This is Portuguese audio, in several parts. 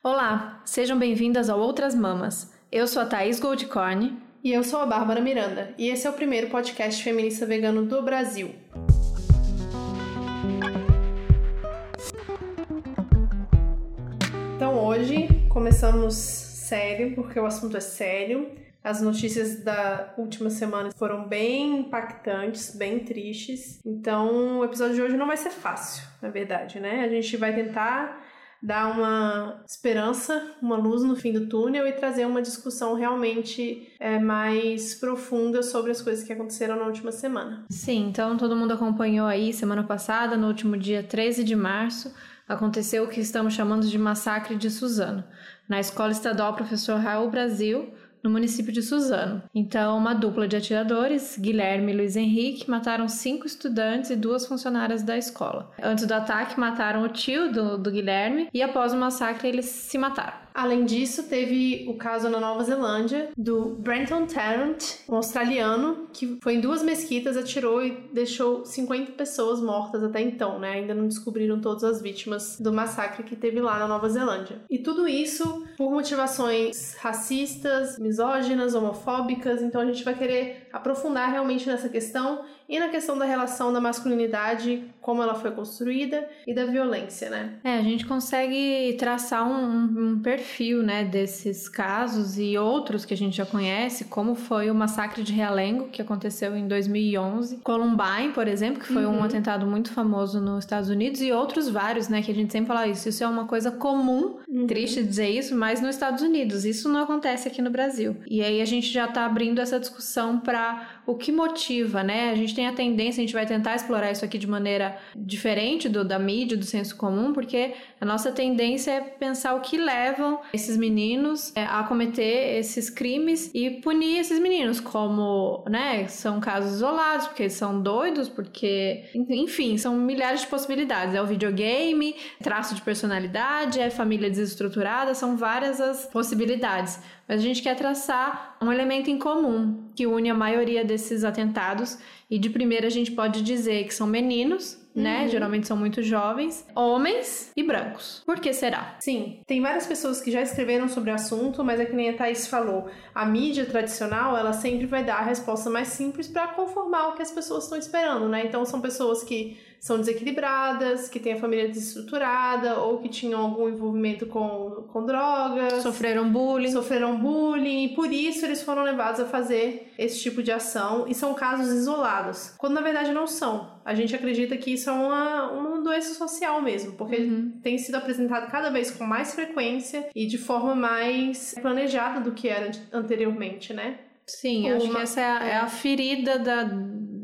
Olá, sejam bem-vindas ao Outras Mamas. Eu sou a Thaís Goldcorn. E eu sou a Bárbara Miranda. E esse é o primeiro podcast feminista vegano do Brasil. Então hoje começamos sério, porque o assunto é sério. As notícias da última semana foram bem impactantes, bem tristes. Então, o episódio de hoje não vai ser fácil, na verdade, né? A gente vai tentar dar uma esperança, uma luz no fim do túnel e trazer uma discussão realmente é, mais profunda sobre as coisas que aconteceram na última semana. Sim, então todo mundo acompanhou aí semana passada, no último dia 13 de março, aconteceu o que estamos chamando de massacre de Suzano, na Escola Estadual Professor Raul Brasil, no município de Suzano. Então, uma dupla de atiradores, Guilherme e Luiz Henrique, mataram cinco estudantes e duas funcionárias da escola. Antes do ataque, mataram o tio do, do Guilherme e após o massacre eles se mataram. Além disso, teve o caso na Nova Zelândia do Brenton Tarrant, um australiano, que foi em duas mesquitas, atirou e deixou 50 pessoas mortas até então, né? Ainda não descobriram todas as vítimas do massacre que teve lá na Nova Zelândia. E tudo isso por motivações racistas, misóginas, homofóbicas, então a gente vai querer aprofundar realmente nessa questão e na questão da relação da masculinidade, como ela foi construída e da violência, né? É, a gente consegue traçar um, um, perfil, né, desses casos e outros que a gente já conhece, como foi o massacre de Realengo, que aconteceu em 2011, Columbine, por exemplo, que foi uhum. um atentado muito famoso nos Estados Unidos e outros vários, né, que a gente sempre fala isso. Isso é uma coisa comum, uhum. triste dizer isso, mas nos Estados Unidos. Isso não acontece aqui no Brasil. E aí a gente já tá abrindo essa discussão para para o que motiva, né? A gente tem a tendência, a gente vai tentar explorar isso aqui de maneira diferente do da mídia, do senso comum, porque a nossa tendência é pensar o que levam esses meninos é, a cometer esses crimes e punir esses meninos, como, né, são casos isolados, porque eles são doidos, porque, enfim, são milhares de possibilidades. É o videogame, traço de personalidade, é família desestruturada, são várias as possibilidades. Mas a gente quer traçar um elemento em comum que une a maioria desses atentados. E de primeira a gente pode dizer que são meninos, né? Uhum. Geralmente são muito jovens, homens e brancos. Por que será? Sim, tem várias pessoas que já escreveram sobre o assunto, mas é que nem a Thaís falou, a mídia tradicional, ela sempre vai dar a resposta mais simples para conformar o que as pessoas estão esperando, né? Então são pessoas que são desequilibradas, que têm a família desestruturada ou que tinham algum envolvimento com, com drogas. Sofreram bullying. Sofreram bullying e por isso eles foram levados a fazer esse tipo de ação e são casos isolados, quando na verdade não são. A gente acredita que isso é uma, uma doença social mesmo, porque uhum. tem sido apresentado cada vez com mais frequência e de forma mais planejada do que era anteriormente, né? Sim, uma... acho que essa é a, é a ferida da,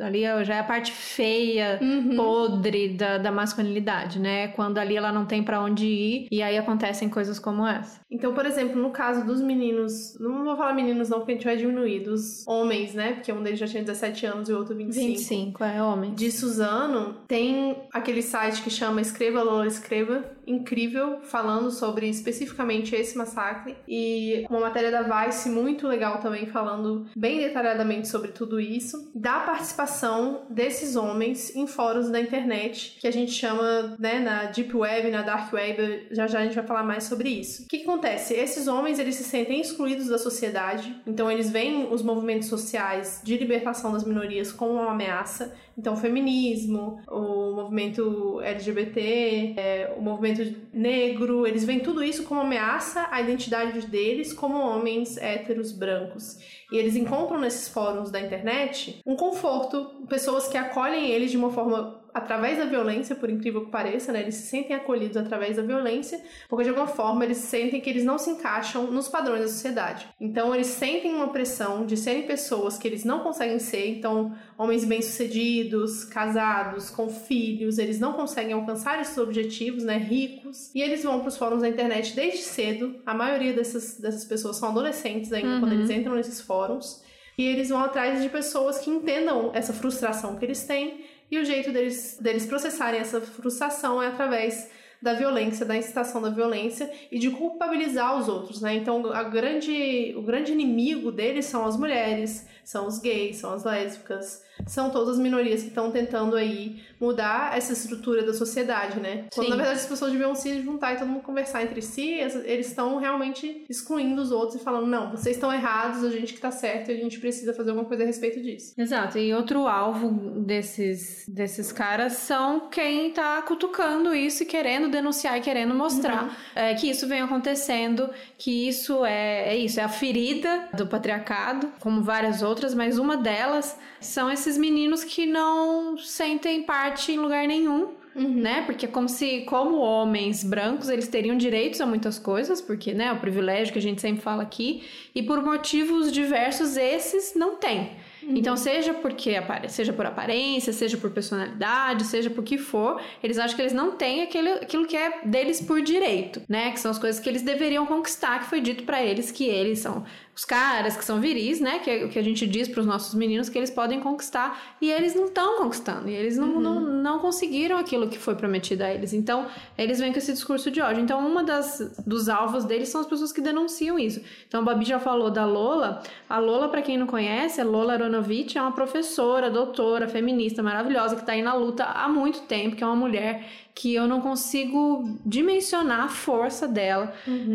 ali já é a parte feia, uhum. podre da, da masculinidade, né? Quando ali ela não tem para onde ir e aí acontecem coisas como essa. Então, por exemplo, no caso dos meninos, não vou falar meninos não, porque a gente vai diminuir, dos homens, né? Porque um deles já tinha 17 anos e o outro 25. 25, é homem. De Suzano, tem aquele site que chama Escreva Lola Escreva, incrível, falando sobre especificamente esse massacre. E uma matéria da Vice muito legal também, falando bem detalhadamente sobre tudo isso. Da participação desses homens em fóruns da internet, que a gente chama, né, na Deep Web, na Dark Web, já já a gente vai falar mais sobre isso. O que, que acontece? Esses homens, eles se sentem excluídos da sociedade, então eles veem os movimentos sociais de libertação das minorias como uma ameaça. Então, o feminismo, o movimento LGBT, é, o movimento negro, eles veem tudo isso como ameaça à identidade deles como homens héteros brancos. E eles encontram nesses fóruns da internet um conforto, pessoas que acolhem eles de uma forma através da violência, por incrível que pareça, né? Eles se sentem acolhidos através da violência, porque de alguma forma eles sentem que eles não se encaixam nos padrões da sociedade. Então eles sentem uma pressão de serem pessoas que eles não conseguem ser, então homens bem-sucedidos, casados, com filhos, eles não conseguem alcançar esses objetivos, né, ricos, e eles vão para os fóruns da internet desde cedo. A maioria dessas, dessas pessoas são adolescentes ainda uhum. quando eles entram nesses fóruns. E eles vão atrás de pessoas que entendam essa frustração que eles têm e o jeito deles, deles processarem essa frustração é através da violência, da incitação da violência e de culpabilizar os outros, né? Então, grande, o grande inimigo deles são as mulheres, são os gays, são as lésbicas, são todas as minorias que estão tentando aí mudar essa estrutura da sociedade, né? Quando Sim. na verdade as pessoas deviam se juntar e todo mundo conversar entre si, eles estão realmente excluindo os outros e falando: não, vocês estão errados, a gente que tá certo e a gente precisa fazer alguma coisa a respeito disso. Exato. E outro alvo desses, desses caras são quem tá cutucando isso e querendo denunciar e querendo mostrar Uhum. é, que isso vem acontecendo, que isso é, é isso, é a ferida do patriarcado, como várias outras, mas uma delas são esses meninos que não sentem parte em lugar nenhum. Né? Porque é como se, como homens brancos, eles teriam direitos a muitas coisas, porque, né, o privilégio que a gente sempre fala aqui, e por motivos diversos, esses não têm. Então, seja porque seja por aparência, seja por personalidade, seja por que for, eles acham que eles não têm aquele, aquilo que é deles por direito, né? Que são as coisas que eles deveriam conquistar, que foi dito pra eles que eles são os caras que são viris, né? Que é o que a gente diz pros nossos meninos que eles podem conquistar e eles não estão conquistando, e eles não, não, não conseguiram aquilo que foi prometido a eles. Então, eles vêm com esse discurso de ódio. Então, uma das dos alvos deles são as pessoas que denunciam isso. Então, a Babi já falou da Lola. A Lola, pra quem não conhece, a Lola Aronovitch é uma professora, doutora, feminista maravilhosa que tá aí na luta há muito tempo, que é uma mulher que eu não consigo dimensionar a força dela,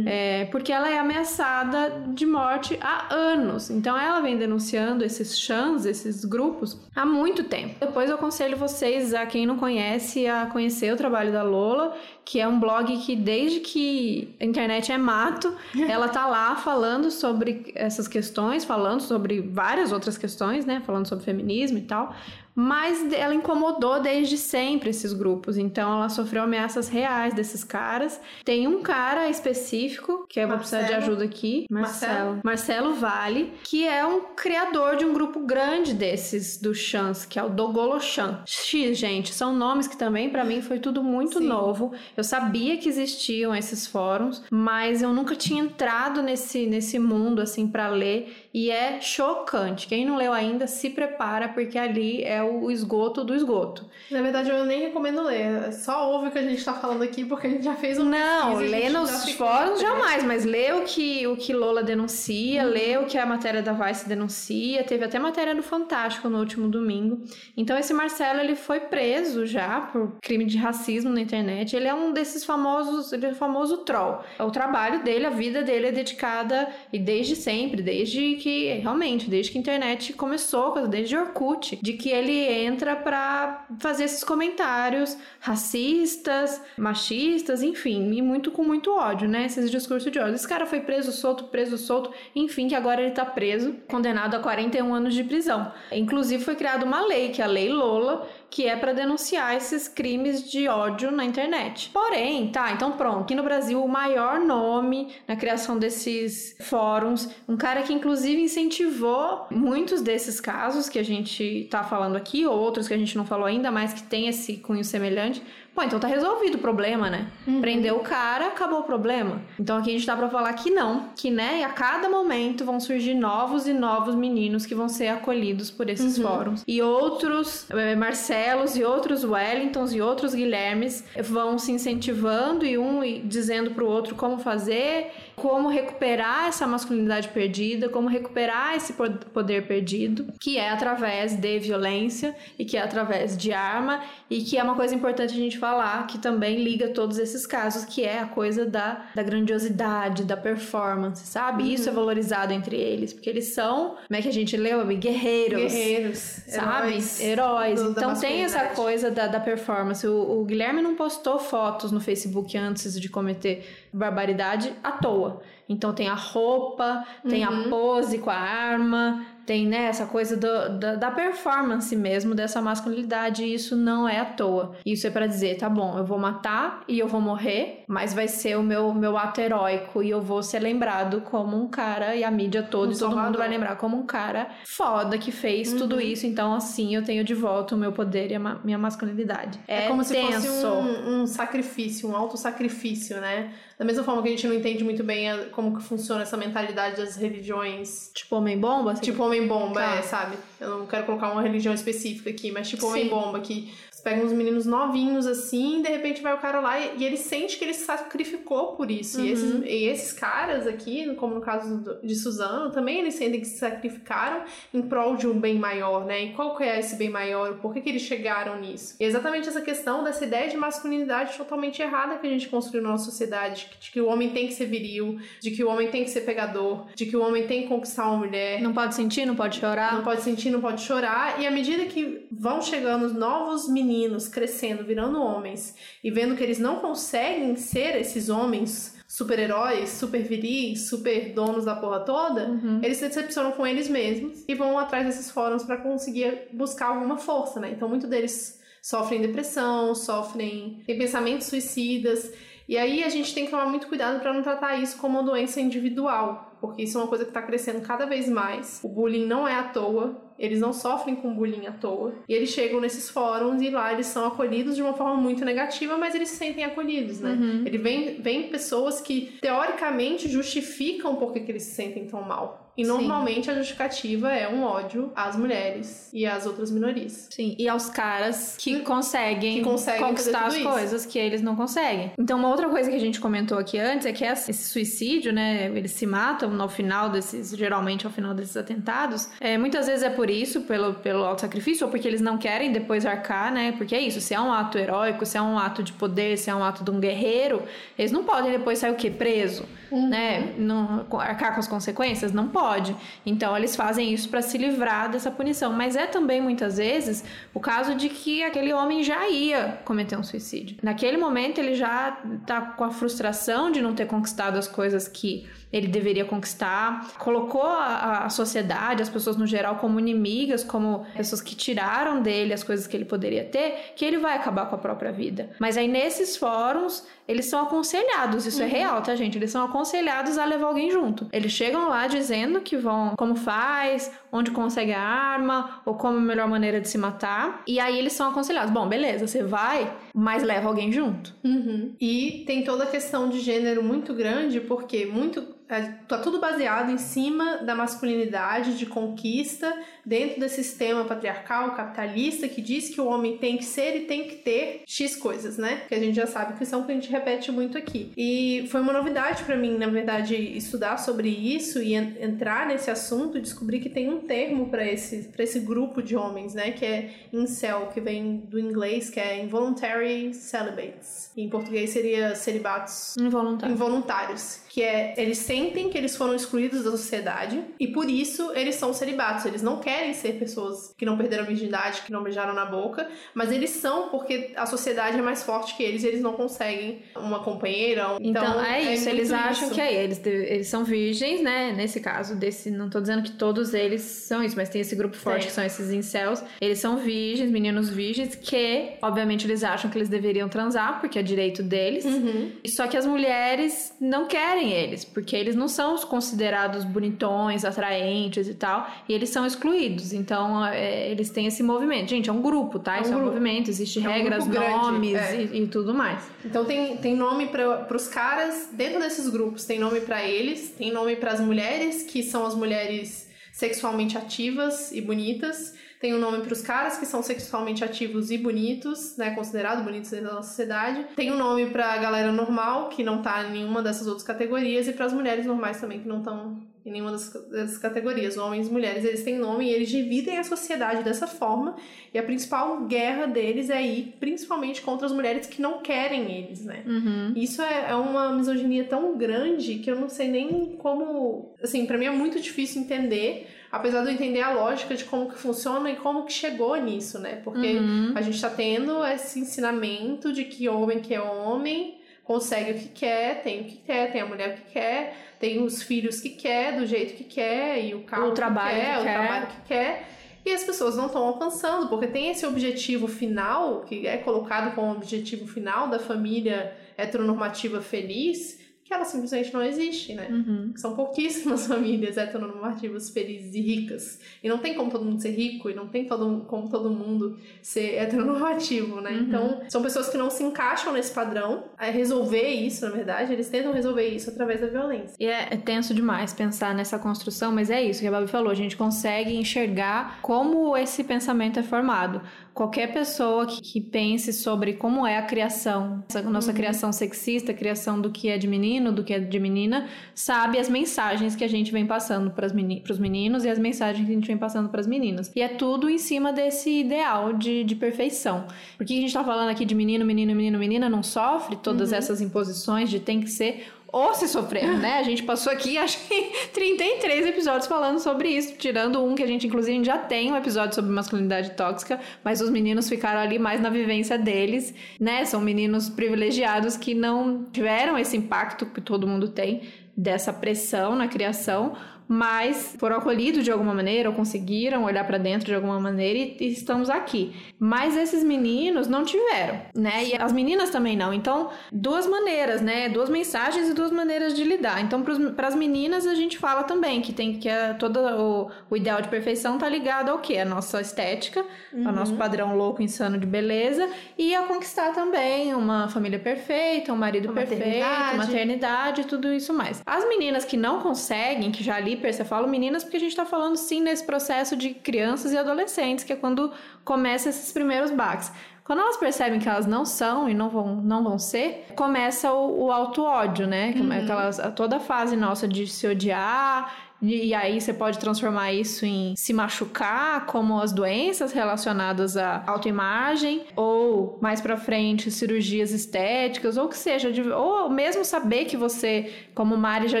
é, porque ela é ameaçada de morte há anos. Então ela vem denunciando esses chans, esses grupos, há muito tempo. Depois eu aconselho vocês, a quem não conhece, a conhecer o trabalho da Lola, que é um blog que desde que a internet é mato, ela tá lá falando sobre essas questões, falando sobre várias outras questões, né? Falando sobre feminismo e tal. Mas ela incomodou desde sempre esses grupos, então ela sofreu ameaças reais desses caras. Tem um cara específico, que eu vou precisar de ajuda aqui, Marcelo? Marcelo. Vale, que é um criador de um grupo grande desses do Chans, que é o Dogolochan. X, gente, são nomes que também pra mim foi tudo muito Sim. novo. Eu sabia que existiam esses fóruns, mas eu nunca tinha entrado nesse, nesse mundo assim pra ler e é chocante. Quem não leu ainda, se prepara porque ali é o esgoto do esgoto. Na verdade, eu nem recomendo ler. Só ouve o que a gente tá falando aqui, porque a gente já fez um Não, lê nos fóruns jamais, mas lê o que, o que Lola denuncia, lê o que a matéria da Vice denuncia, teve até matéria no Fantástico no último domingo. Então esse Marcelo, ele foi preso já por crime de racismo na internet. Ele é um desses famosos, ele é o famoso troll. O trabalho dele, a vida dele é dedicada, e desde sempre, desde que, realmente, desde que a internet começou, desde Orkut, de que ele entra pra fazer esses comentários racistas, machistas, enfim, e muito com muito ódio, né? Esses discursos de ódio. Esse cara foi preso, solto, preso, solto, enfim, que agora ele tá preso, condenado a 41 anos de prisão. Inclusive foi criada uma lei, que é a Lei Lola, que é pra denunciar esses crimes de ódio na internet. Porém, tá, então pronto, aqui no Brasil o maior nome na criação desses fóruns, um cara que inclusive incentivou muitos desses casos que a gente tá falando aqui, ou outros que a gente não falou ainda, mas que tem esse cunho semelhante. Pô, então tá resolvido o problema, né? Prendeu o cara, acabou o problema. Então aqui a gente tá pra falar que não, que né, e a cada momento vão surgir novos e novos meninos que vão ser acolhidos por esses fóruns. E outros eh, Marcelos e outros Wellingtons e outros Guilhermes vão se incentivando e um dizendo pro outro como fazer, como recuperar essa masculinidade perdida, como recuperar esse po- poder perdido, que é através de violência e que é através de arma e que é uma coisa importante a gente falar, que também liga todos esses casos, que é a coisa da, da grandiosidade, da performance, sabe? Isso é valorizado entre eles, porque eles são, como é que a gente leu? Guerreiros. Guerreiros, Sabe? heróis. Heróis. do- então tem essa coisa da, da performance. O, o Guilherme não postou fotos no Facebook antes de cometer barbaridade à toa. Então tem a roupa, tem a pose com a arma, tem né, essa coisa do- da, da performance mesmo, dessa masculinidade. E isso não é à toa. Isso é pra dizer, tá bom, eu vou matar e eu vou morrer, mas vai ser o meu, meu ato heróico e eu vou ser lembrado como um cara, e a mídia toda, Um e todo mundo salvador. vai lembrar como um cara foda que fez tudo isso. Então, assim, eu tenho de volta o meu poder e a ma- minha masculinidade. É, É como se tenso. fosse um, um sacrifício, um auto-sacrifício, né? Da mesma forma que a gente não entende muito bem a- como que funciona essa mentalidade das religiões. Tipo homem-bomba? assim? Tipo homem-bomba, Tá. é, sabe? Eu não quero colocar uma religião específica aqui, mas tipo homem-bomba, que as pegam uns meninos novinhos assim, e de repente vai o cara lá e, e ele sente que ele se sacrificou por isso. Uhum. E, esses, e esses caras aqui, como no caso de Suzano, também eles sentem que se sacrificaram em prol de um bem maior, né? E qual que é esse bem maior? Por que, que eles chegaram nisso? E é exatamente essa questão dessa ideia de masculinidade totalmente errada que a gente construiu na nossa sociedade, de que o homem tem que ser viril, de que o homem tem que ser pegador, de que o homem tem que conquistar uma mulher. Não pode sentir, não pode chorar. Não pode sentir, não pode chorar. E à medida que vão chegando novos meninos crescendo, virando homens, e vendo que eles não conseguem ser esses homens super-heróis, super viris, super donos da porra toda, uhum. eles se decepcionam com eles mesmos e vão atrás desses fóruns para conseguir buscar alguma força, né? Então, muito deles sofrem depressão, sofrem têm pensamentos suicidas. E aí a gente tem que tomar muito cuidado para não tratar isso como uma doença individual, porque isso é uma coisa que está crescendo cada vez mais. O bullying não é à toa, eles não sofrem com bullying à toa. E eles chegam nesses fóruns e lá eles são acolhidos de uma forma muito negativa, mas eles se sentem acolhidos, né? Uhum. Ele vem, vem pessoas que teoricamente justificam por que eles se sentem tão mal. E normalmente Sim. a justificativa é um ódio às mulheres e às outras minorias. Sim, e aos caras que conseguem, que conseguem conquistar as isso. coisas que eles não conseguem. Então, uma outra coisa que a gente comentou aqui antes é que esse suicídio, né? Eles se matam no final desses, geralmente ao final desses atentados. É, muitas vezes é por isso, pelo, pelo auto-sacrifício, ou porque eles não querem depois arcar, né? Porque é isso, se é um ato heróico, se é um ato de poder, se é um ato de um guerreiro, eles não podem depois sair o quê? Preso, uhum. né? Não, arcar com as consequências? Não pode pode. Então eles fazem isso para se livrar dessa punição. Mas é também muitas vezes o caso de que aquele homem já ia cometer um suicídio. Naquele momento ele já tá com a frustração de não ter conquistado as coisas que ele deveria conquistar, colocou a, a, sociedade, as pessoas no geral, como inimigas, como pessoas que tiraram dele as coisas que ele poderia ter, que ele vai acabar com a própria vida. Mas aí nesses fóruns, eles são aconselhados, isso é uhum. é real, tá, gente? Eles são aconselhados a levar alguém junto. Eles chegam lá dizendo que vão, como faz, onde consegue a arma, ou como a melhor maneira de se matar. E aí eles são aconselhados: bom, beleza, você vai, mas leva alguém junto. Uhum. E tem toda a questão de gênero muito grande, porque muito é, tá tudo baseado em cima da masculinidade, de conquista, dentro desse sistema patriarcal, capitalista, que diz que o homem tem que ser e tem que ter X coisas, né? Que a gente já sabe que são que a gente repete muito aqui. E foi uma novidade para mim, na verdade, estudar sobre isso e entrar nesse assunto descobrir que tem um termo para esse, pra esse grupo de homens, né? Que é incel, que vem do inglês, que é involuntary celibates. Em português seria celibatos involuntários. involuntários que é eles sentem que eles foram excluídos da sociedade e por isso eles são celibatos. Eles não querem ser pessoas que não perderam a virgindade, que não beijaram na boca, mas eles são porque a sociedade é mais forte que eles e eles não conseguem uma companheira. Então, então é, é isso, eles acham isso. que é, eles, eles são virgens, né? Nesse caso, desse, não tô dizendo que todos eles são isso, mas tem esse grupo forte Sim. que são esses incels. Eles são virgens, meninos virgens, que obviamente eles acham que eles deveriam transar, porque é direito deles. Uhum. Só que as mulheres não querem eles, porque eles não são os considerados bonitões, atraentes e tal, e eles são excluídos. Então, é, eles têm esse movimento. Gente, é um grupo, tá? É um Isso grupo. é um movimento, existe é regras, um nomes é. e, e, tudo mais. Então, tem, tem nome para os caras dentro desses grupos, tem nome para eles, tem nome para as mulheres, que são as mulheres sexualmente ativas e bonitas tem um nome para os caras que são sexualmente ativos e bonitos, né, considerados bonitos dentro da sociedade. Tem um nome para a galera normal, que não tá em nenhuma dessas outras categorias, e para as mulheres normais também, que não estão em nenhuma dessas categorias. Homens e mulheres, eles têm nome e eles dividem a sociedade dessa forma. E a principal guerra deles é ir principalmente contra as mulheres que não querem eles, né? Uhum. Isso é, é, uma misoginia tão grande que eu não sei nem como. Assim, para mim é muito difícil entender apesar de eu entender a lógica de como que funciona e como que chegou nisso, né? Porque uhum. a gente tá tendo esse ensinamento de que homem que é homem consegue o que quer, tem o que quer, tem a mulher que quer, tem os filhos que quer, do jeito que quer, e o carro o trabalho que quer, que o quer. trabalho que quer. E as pessoas não estão alcançando, porque tem esse objetivo final, que é colocado como objetivo final da família heteronormativa feliz, que ela simplesmente não existe, né? Uhum. São pouquíssimas famílias heteronormativas felizes e ricas. E não tem como todo mundo ser rico, e não tem todo, como todo mundo ser heteronormativo, né? Uhum. Então, são pessoas que não se encaixam nesse padrão. A resolver isso, na verdade, eles tentam resolver isso através da violência. E é, é tenso demais pensar nessa construção, mas é isso que a Babi falou. A gente consegue enxergar como esse pensamento é formado. Qualquer pessoa que, que pense sobre como é a criação, essa nossa Uhum. criação sexista, criação do que é de menino, do que é de menina, sabe as mensagens que a gente vem passando para os meninos e as mensagens que a gente vem passando para as meninas. E é tudo em cima desse ideal de, de perfeição. Porque a gente tá falando aqui de menino, menino, menino, menina, não sofre todas Uhum. essas imposições de tem que ser ou se sofrer, né? A gente passou aqui, acho que 33 episódios falando sobre isso, tirando um que a gente, inclusive, já tem um episódio sobre masculinidade tóxica, mas os meninos ficaram ali mais na vivência deles, né? São meninos privilegiados que não tiveram esse impacto que todo mundo tem dessa pressão na criação, mas foram acolhidos de alguma maneira, ou conseguiram olhar para dentro de alguma maneira e, e estamos aqui. Mas esses meninos não tiveram, né? E as meninas também não. Então, duas maneiras, né? Duas mensagens e duas maneiras de lidar. Então, para as meninas, a gente fala também que tem que é, todo o, o ideal de perfeição tá ligado ao quê? A nossa estética, ao nosso padrão louco, insano de beleza e a conquistar também uma família perfeita, um marido Uma perfeito, maternidade. maternidade, tudo isso mais. As meninas que não conseguem, que já ali você fala meninas porque a gente tá falando sim nesse processo de crianças e adolescentes, que é quando começa esses primeiros baques. Quando elas percebem que elas não são e não vão, não vão ser, começa o, o auto-ódio, né? É Aquelas, toda a fase nossa de se odiar, e, e aí você pode transformar isso em se machucar, como as doenças relacionadas à autoimagem, ou mais pra frente, cirurgias estéticas, ou o que seja, de- ou mesmo saber que você, como Mari já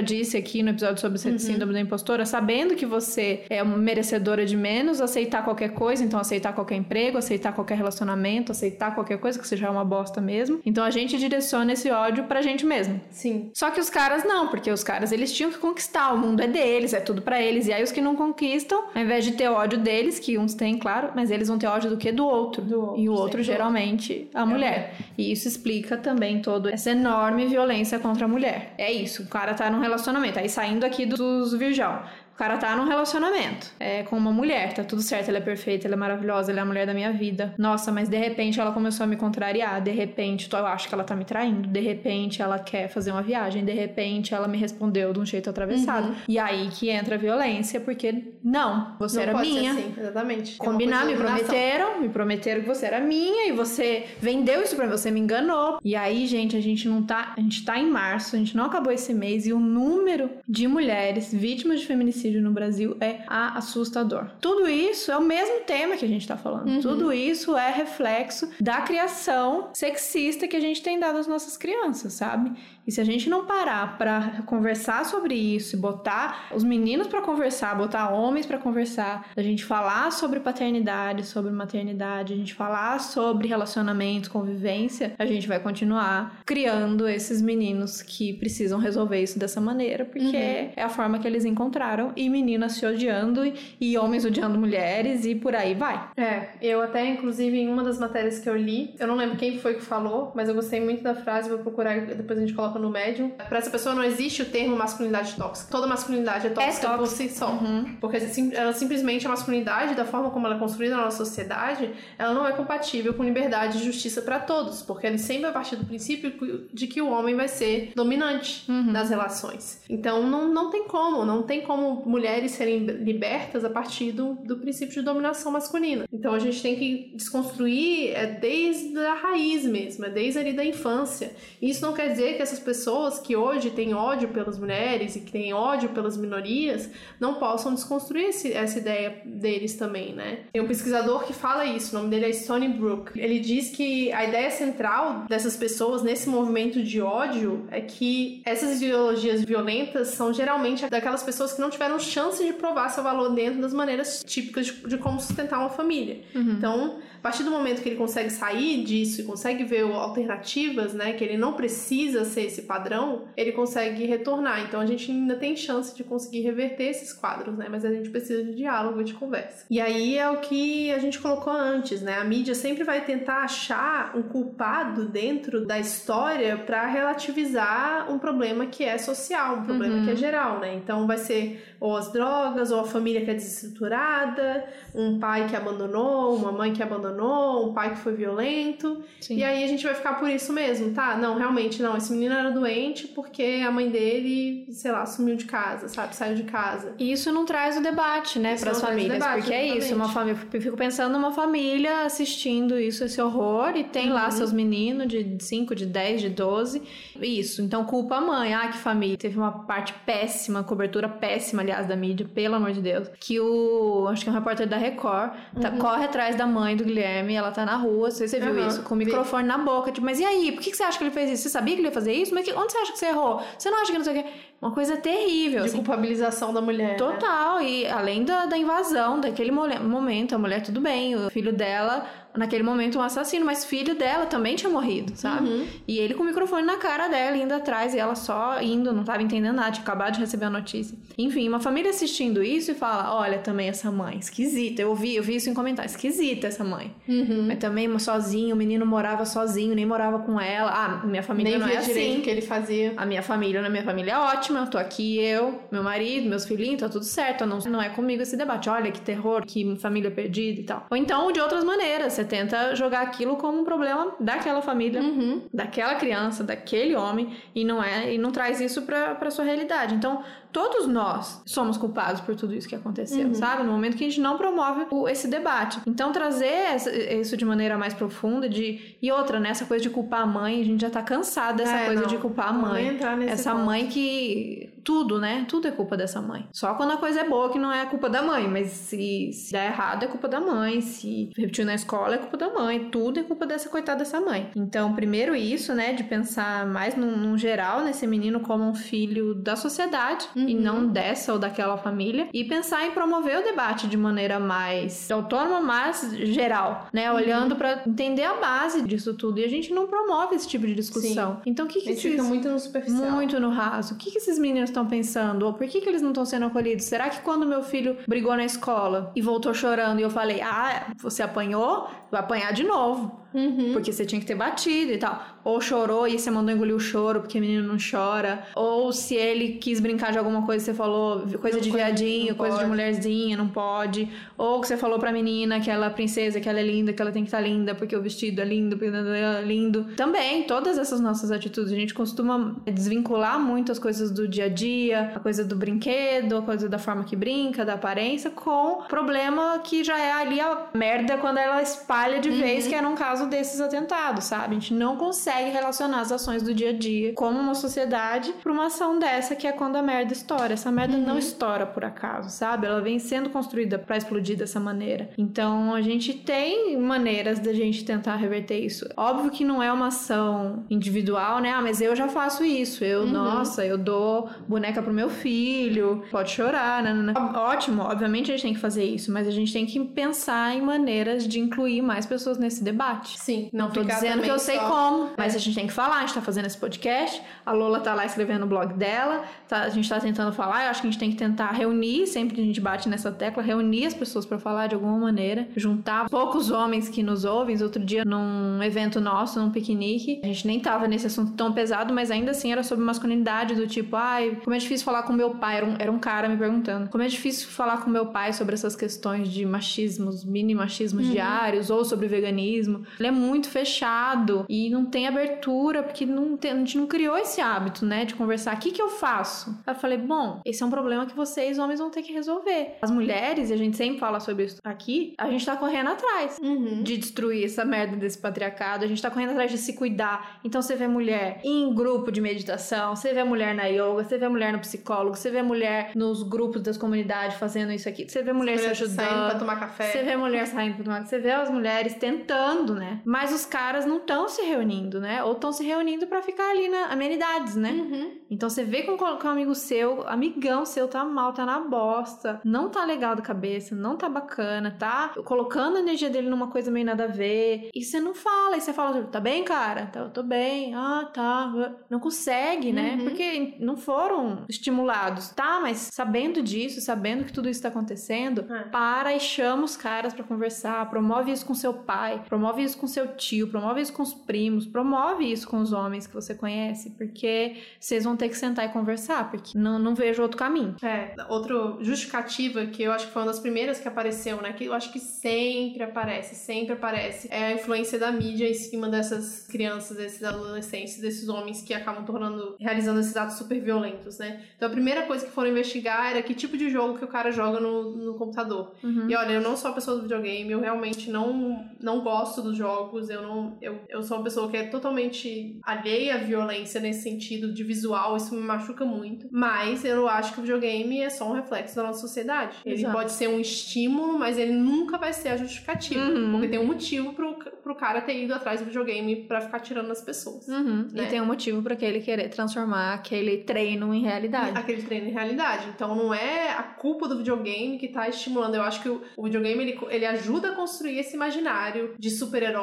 disse aqui no episódio sobre síndrome da impostora, sabendo que você é uma merecedora de menos, aceitar qualquer coisa, então aceitar qualquer emprego, aceitar qualquer relacionamento, aceitar qualquer coisa que seja uma bosta mesmo. Então a gente direciona esse ódio pra gente mesmo. Sim. Só que os caras não, porque os caras eles tinham que conquistar, o mundo é deles, é tudo pra eles. E aí os que não conquistam, ao invés de ter ódio deles, que uns têm, claro, mas eles vão ter ódio do que do outro. Do outro, e o outro geralmente a a mulher. E isso explica também toda essa enorme violência contra a mulher. É isso, o cara tá num relacionamento, aí saindo aqui dos virgão. O cara tá num relacionamento é, com uma mulher, tá tudo certo, ela é perfeita, ela é maravilhosa, ela é a mulher da minha vida. Nossa, mas de repente ela começou a me contrariar, de repente eu acho que ela tá me traindo, de repente ela quer fazer uma viagem, de repente ela me respondeu de um jeito atravessado. E aí que entra a violência, porque não, você não era minha. Assim, exatamente. É Combinar, me prometeram, me prometeram que você era minha e você vendeu isso pra mim, você me enganou. E aí, gente, a gente não tá, a gente tá em março, a gente não acabou esse mês e o número de mulheres vítimas de feminicídio no Brasil é assustador. Tudo isso é o mesmo tema que a gente tá falando. Uhum. Tudo isso é reflexo da criação sexista que a gente tem dado às nossas crianças, sabe? E se a gente não parar pra conversar sobre isso e botar os meninos pra conversar, botar homens pra conversar, a gente falar sobre paternidade, sobre maternidade, a gente falar sobre relacionamento, convivência, a gente vai continuar criando esses meninos que precisam resolver isso dessa maneira, porque Uhum. é a forma que eles encontraram e meninas se odiando e, e homens odiando mulheres e por aí vai. É, eu até, inclusive, em uma das matérias que eu li, eu não lembro quem foi que falou, mas eu gostei muito da frase, vou procurar, depois a gente coloca no Medium. Pra essa pessoa não existe o termo masculinidade tóxica. Toda masculinidade é tóxica por tóxica. si só. Uhum. Porque ela simplesmente, a masculinidade, da forma como ela é construída na nossa sociedade, ela não é compatível com liberdade e justiça pra todos. Porque ele sempre vai partir do princípio de que o homem vai ser dominante nas relações. Então não, não tem como, não tem como mulheres serem libertas a partir do, do princípio de dominação masculina. Então a gente tem que desconstruir é, desde a raiz mesmo, é desde ali da infância. Isso não quer dizer que essas pessoas que hoje têm ódio pelas mulheres e que têm ódio pelas minorias não possam desconstruir esse- essa ideia deles também, né? Tem um pesquisador que fala isso, o nome dele é Stony Brook. Ele diz que a ideia central dessas pessoas nesse movimento de ódio é que essas ideologias violentas são geralmente daquelas pessoas que não tiveram chance de provar seu valor dentro das maneiras típicas de, de como sustentar uma família. Uhum. Então, partir do momento que ele consegue sair disso e consegue ver alternativas, né, que ele não precisa ser esse padrão, ele consegue retornar. Então, a gente ainda tem chance de conseguir reverter esses quadros, né, mas a gente precisa de diálogo e de conversa. E aí é o que a gente colocou antes, né? A mídia sempre vai tentar achar um culpado dentro da história para relativizar um problema que é social, um problema Uhum. que é geral, né? Então vai ser ou as drogas, ou a família que é desestruturada, um pai que abandonou, uma mãe que abandonou, um pai que foi violento. Sim. E aí a gente vai ficar por isso mesmo, tá? Não, realmente não. Esse menino era doente porque a mãe dele, sei lá, sumiu de casa, sabe? Saiu de casa. E isso não traz o debate, né, para as famílias, debate, porque é isso, exatamente. uma família, eu fico pensando numa família assistindo isso, esse horror, e tem lá Uhum. seus meninos de 5, de 10, de 12, isso, então culpa a mãe, ah, que família, teve uma parte péssima, cobertura péssima, aliás, da mídia, pelo amor de Deus, que o, acho que é um repórter da Record, tá- corre atrás da mãe do Guilherme, ela tá na rua, não sei se você viu Uhum, isso, com o vi. microfone na boca, tipo, mas e aí, por que que você acha que ele fez isso? Você sabia que ele ia fazer isso? Mas que- onde você acha que você errou? Você não acha que não sei o quê? Uma coisa terrível, De assim. culpabilização da mulher. né? Total, e além da, da invasão daquele momento, a mulher tudo bem, o filho dela, naquele momento, um assassino, mas filho dela também tinha morrido, sabe? Uhum. E ele com o microfone na cara dela, indo atrás, e ela só indo, não tava entendendo nada, tinha acabado de receber a notícia. Enfim, uma família assistindo isso e fala: olha, também essa mãe, esquisita. Eu vi, eu vi isso em comentários, esquisita essa mãe. Uhum. Mas também sozinho, o menino morava sozinho, nem morava com ela. Ah, minha família Nem não via é assim. que ele fazia. A minha família, na minha família é ótima, eu tô aqui, eu, meu marido, meus filhinhos, tá tudo certo. Não, não é comigo esse debate. Olha que terror, que família perdida e tal. Ou então, de outras maneiras, você tenta jogar aquilo como um problema daquela família, Uhum. daquela criança, daquele homem, e não é, e não traz isso pra sua realidade. Então, todos nós somos culpados por tudo isso que aconteceu, Uhum. sabe? No momento que a gente não promove o- esse debate. Então, trazer essa- isso de maneira mais profunda, de. E outra, né? Essa coisa de culpar a mãe, a gente já tá cansado dessa É, coisa não. de culpar a mãe. Essa ponto. mãe que. Tudo, né? Tudo é culpa dessa mãe. Só quando a coisa é boa que não é culpa da mãe. Mas se, se der errado é culpa da mãe. Se repetiu na escola é culpa da mãe. Tudo é culpa dessa coitada dessa mãe. Então, primeiro isso, né? De pensar mais num, num geral nesse menino como um filho da sociedade e Uhum. não dessa ou daquela família. E pensar em promover o debate de maneira mais autônoma, mas geral, né? Uhum. Olhando pra entender a base disso tudo. E a gente não promove esse tipo de discussão. Então, o que, A que gente fica esses- muito no superficial. muito no raso. O que, que esses meninos estão pensando? Ou por que, que eles não estão sendo acolhidos? Será que quando meu filho brigou na escola e voltou chorando e eu falei, ah, você apanhou? Vai apanhar de novo. Uhum. Porque você tinha que ter batido e tal. Ou chorou e você mandou engolir o choro porque menino não chora. Ou se ele quis brincar de alguma coisa, você falou coisa Não, de viadinho, coisa de pode. mulherzinha, não pode. Ou que você falou pra menina que ela é princesa, que ela é linda, que ela tem que estar linda porque o vestido é lindo, porque é lindo. Também, todas essas nossas atitudes, a gente costuma desvincular muito as coisas do dia a dia, a coisa do brinquedo, a coisa da forma que brinca, da aparência, com problema que já é ali a merda quando ela espalha de vez, que era um caso desses atentados, sabe? A gente não consegue relacionar as ações do dia a dia como uma sociedade pra uma ação dessa, que é quando a merda estoura. Essa merda não estoura por acaso, sabe? Ela vem sendo construída pra explodir dessa maneira. Então a gente tem maneiras da gente tentar reverter isso. Óbvio que não é uma ação individual, né? Ah, mas eu já faço isso. Eu, nossa, eu dou boneca pro meu filho, pode chorar, né. Ótimo, obviamente a gente tem que fazer isso, mas a gente tem que pensar em maneiras de incluir mais pessoas nesse debate. Sim, Não tô dizendo que eu sei só- como, mas a gente tem que falar. A gente tá fazendo esse podcast, a Lola tá lá escrevendo o blog dela, tá- a gente tá tentando falar. Eu acho que a gente tem que tentar reunir, sempre que a gente bate nessa tecla, reunir as pessoas pra falar de alguma maneira, juntar poucos homens que nos ouvem. Outro dia, num evento nosso, num piquenique, a gente nem tava nesse assunto tão pesado, mas ainda assim era sobre masculinidade, do tipo, ai, como é difícil falar com meu pai. Era um, era um cara me perguntando, como é difícil falar com meu pai sobre essas questões de machismos, mini machismos diários, ou sobre veganismo. Ele é muito fechado e não tem abertura, porque não tem- a gente não criou esse hábito, né, de conversar. O que, que eu faço? Aí eu falei, bom, esse é um problema que vocês, homens, vão ter que resolver. As mulheres, e a gente sempre fala sobre isso aqui, a gente tá correndo atrás Uhum. de destruir essa merda desse patriarcado. A gente tá correndo atrás de se cuidar. Então você vê mulher em grupo de meditação, você vê mulher na yoga, você vê mulher no psicólogo, você vê mulher nos grupos das comunidades fazendo isso aqui, você vê mulher se Mulher saindo pra ajudando. tomar café. Você vê mulher saindo pra tomar, você vê as mulheres tentando, né? Né? Mas os caras não estão se reunindo, né? Ou estão se reunindo para ficar ali na amenidades, né? Uhum. Então você vê que um, um amigo seu, amigão seu, tá mal, tá na bosta, não tá legal da cabeça, não tá bacana, tá colocando a energia dele numa coisa meio nada a ver. E você não fala, e você fala, tá bem, cara? Tá, eu tô bem, ah, tá. Não consegue, né? Uhum. Porque não foram estimulados. Tá, mas sabendo disso, sabendo que tudo isso tá acontecendo, É. para e chama os caras pra conversar, promove isso com seu pai, promove isso com seu tio, promove isso com os primos, promove isso com os homens que você conhece, porque vocês vão ter que sentar e conversar, porque não, não vejo outro caminho. É, outra justificativa que eu acho que foi uma das primeiras que apareceu, né? Que eu acho que sempre aparece, sempre aparece. É a influência da mídia em cima dessas crianças, desses adolescentes, desses homens que acabam tornando, realizando esses atos super violentos, né? Então a primeira coisa que foram investigar era que tipo de jogo que o cara joga no, no computador. Uhum. E olha, eu não sou a pessoa do videogame, eu realmente não, não gosto dos jogos, eu não. Eu, eu sou uma pessoa que é totalmente alheia à violência nesse sentido de visual, isso me machuca muito. Mas eu acho que o videogame é só um reflexo da nossa sociedade. Ele Exato. pode ser um estímulo, mas ele nunca vai ser a justificativa. Uhum. Porque tem um motivo pro, pro cara ter ido atrás do videogame pra ficar tirando as pessoas. Uhum. né? E tem um motivo pra que ele querer transformar aquele treino em realidade. aquele treino em realidade. Então não é a culpa do videogame que tá estimulando. Eu acho que o, o videogame ele, ele ajuda a construir esse imaginário de super-herói,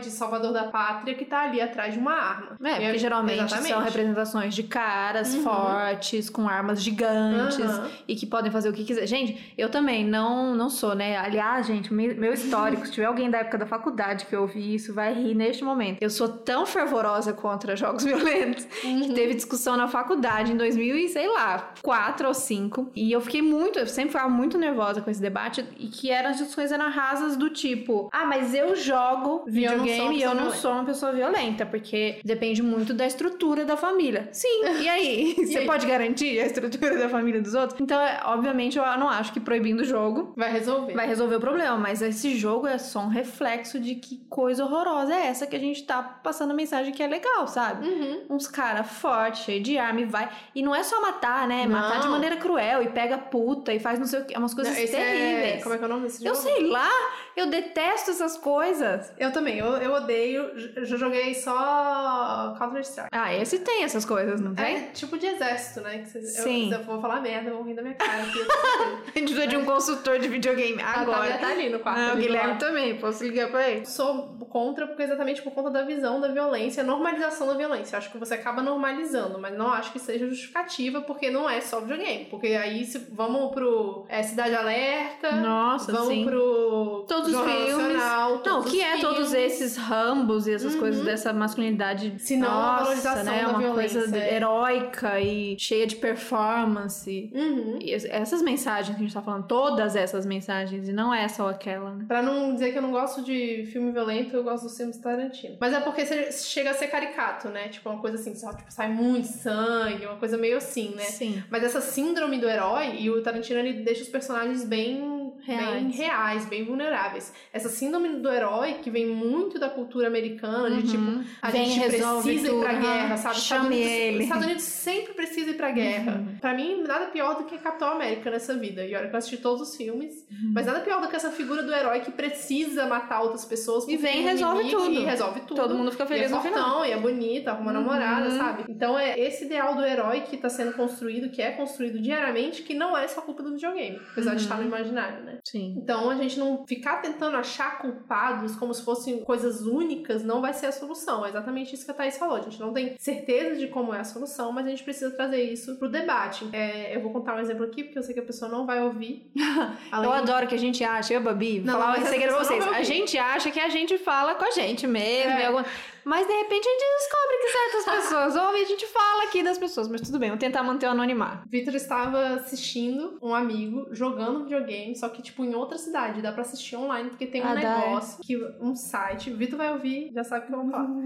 de salvador da pátria que tá ali atrás de uma arma. É, porque geralmente exatamente. são representações de caras Uhum. fortes, com armas gigantes Aham. e que podem fazer o que quiser. Gente, eu também não, não sou, né? Aliás, gente, me- meu histórico, se tiver alguém da época da faculdade que ouvir isso, vai rir neste momento. Eu sou tão fervorosa contra jogos violentos que Uhum. teve discussão na faculdade em 2000 e sei lá, 4 ou 5. E eu fiquei muito, eu sempre ficava muito nervosa com esse debate e que eram as discussões eram rasas do tipo: "Ah, mas eu jogo Eu não sou uma videogame e eu pessoa não violenta." sou uma pessoa violenta, porque depende muito da estrutura da família". Sim. E aí, você aí? pode garantir a estrutura da família dos outros? Então, é, obviamente, eu não acho que proibindo o jogo Vai resolver. vai resolver o problema, mas esse jogo é só um reflexo de que coisa horrorosa é essa que a gente tá passando a mensagem que é legal, sabe? Uhum. uns cara forte, cheio de arma e vai. E não é só matar, né? Não. Matar de maneira cruel e pega puta e faz não sei o que. É umas coisas Não, esse terríveis. É... Como é que é o nome desse Eu jogo? sei lá, eu detesto essas coisas. Eu também, eu, eu odeio. Eu já joguei só Counter-Strike. Ah, esse tem essas coisas, não tem? É tipo de exército, né? Que você, Sim. Eu, eu for falar merda, vão rir da minha cara aqui. eu. A gente precisa de um consultor de videogame A agora. Thalia tá ali no quarto. Ah, o Guilherme também, posso ligar pra ele? sou contra porque exatamente por conta da visão da violência, normalização da violência. Eu acho que você acaba normalizando, mas não acho que seja justificativa porque não é só videogame. Porque aí se, vamos pro é, Cidade Alerta, Nossa, vamos sim. pro Todos os filmes. Não, todos o que é todos filmes. esses rambos e essas Uhum. coisas dessa masculinidade Se não a nossa, valorização né? da Uma violência, coisa é. heróica e cheia de performance. Uhum. Es- essas mensagens que a gente tá falando, todas essas mensagens, e não é só aquela, né? Pra não dizer que eu não gosto de filme violento, eu gosto dos filmes Tarantino. Mas é porque chega a ser caricato, né? Tipo, uma coisa assim, só tipo, sai muito sangue, uma coisa meio assim, né? Sim. Mas essa síndrome do herói, e o Tarantino ele deixa os personagens bem Reais. bem, reais, bem vulneráveis. Essa síndrome do herói, que vem muito da cultura americana, de tipo, Uhum. a Vem, gente precisa ir tudo, pra aham. guerra, sabe? Chame Estados Unidos, ele. Estados Unidos sempre precisa ir pra guerra. Uhum. Pra mim, nada pior do que Capitão América nessa vida. E olha que eu assisti todos os filmes. Uhum. Mas nada pior do que essa figura do herói que precisa matar outras pessoas. E vem e um resolve tudo. E resolve tudo. Todo mundo fica feliz e é no final. fortão, E é bonita, arruma Uhum. namorada, sabe? Então é esse ideal do herói que tá sendo construído, que é construído diariamente, que não é só culpa do videogame. Apesar de Uhum. estar no imaginário, né? Sim. Então a gente não ficar tentando achar culpados como se fossem coisas únicas não vai ser a solução. É exatamente isso que a Thaís falou. A gente não tem certeza de como é a solução, mas a gente precisa trazer isso pro debate. É, eu vou contar um exemplo aqui, porque eu sei que a pessoa não vai ouvir. Eu adoro que a gente acha, eu, Babi, Não, falar um segredo pra vocês. A gente acha que a gente fala com a gente mesmo. É. e alguma- Mas de repente a gente descobre que certas pessoas ouvem e a gente fala aqui das pessoas. Mas tudo bem, vamos tentar manter o anonimato. Vitor estava assistindo um amigo jogando videogame, só que, tipo, em outra cidade. Dá pra assistir online, porque tem um Ah, dá, é. negócio, que, um site. O Vitor vai ouvir, já sabe o que eu vou falar.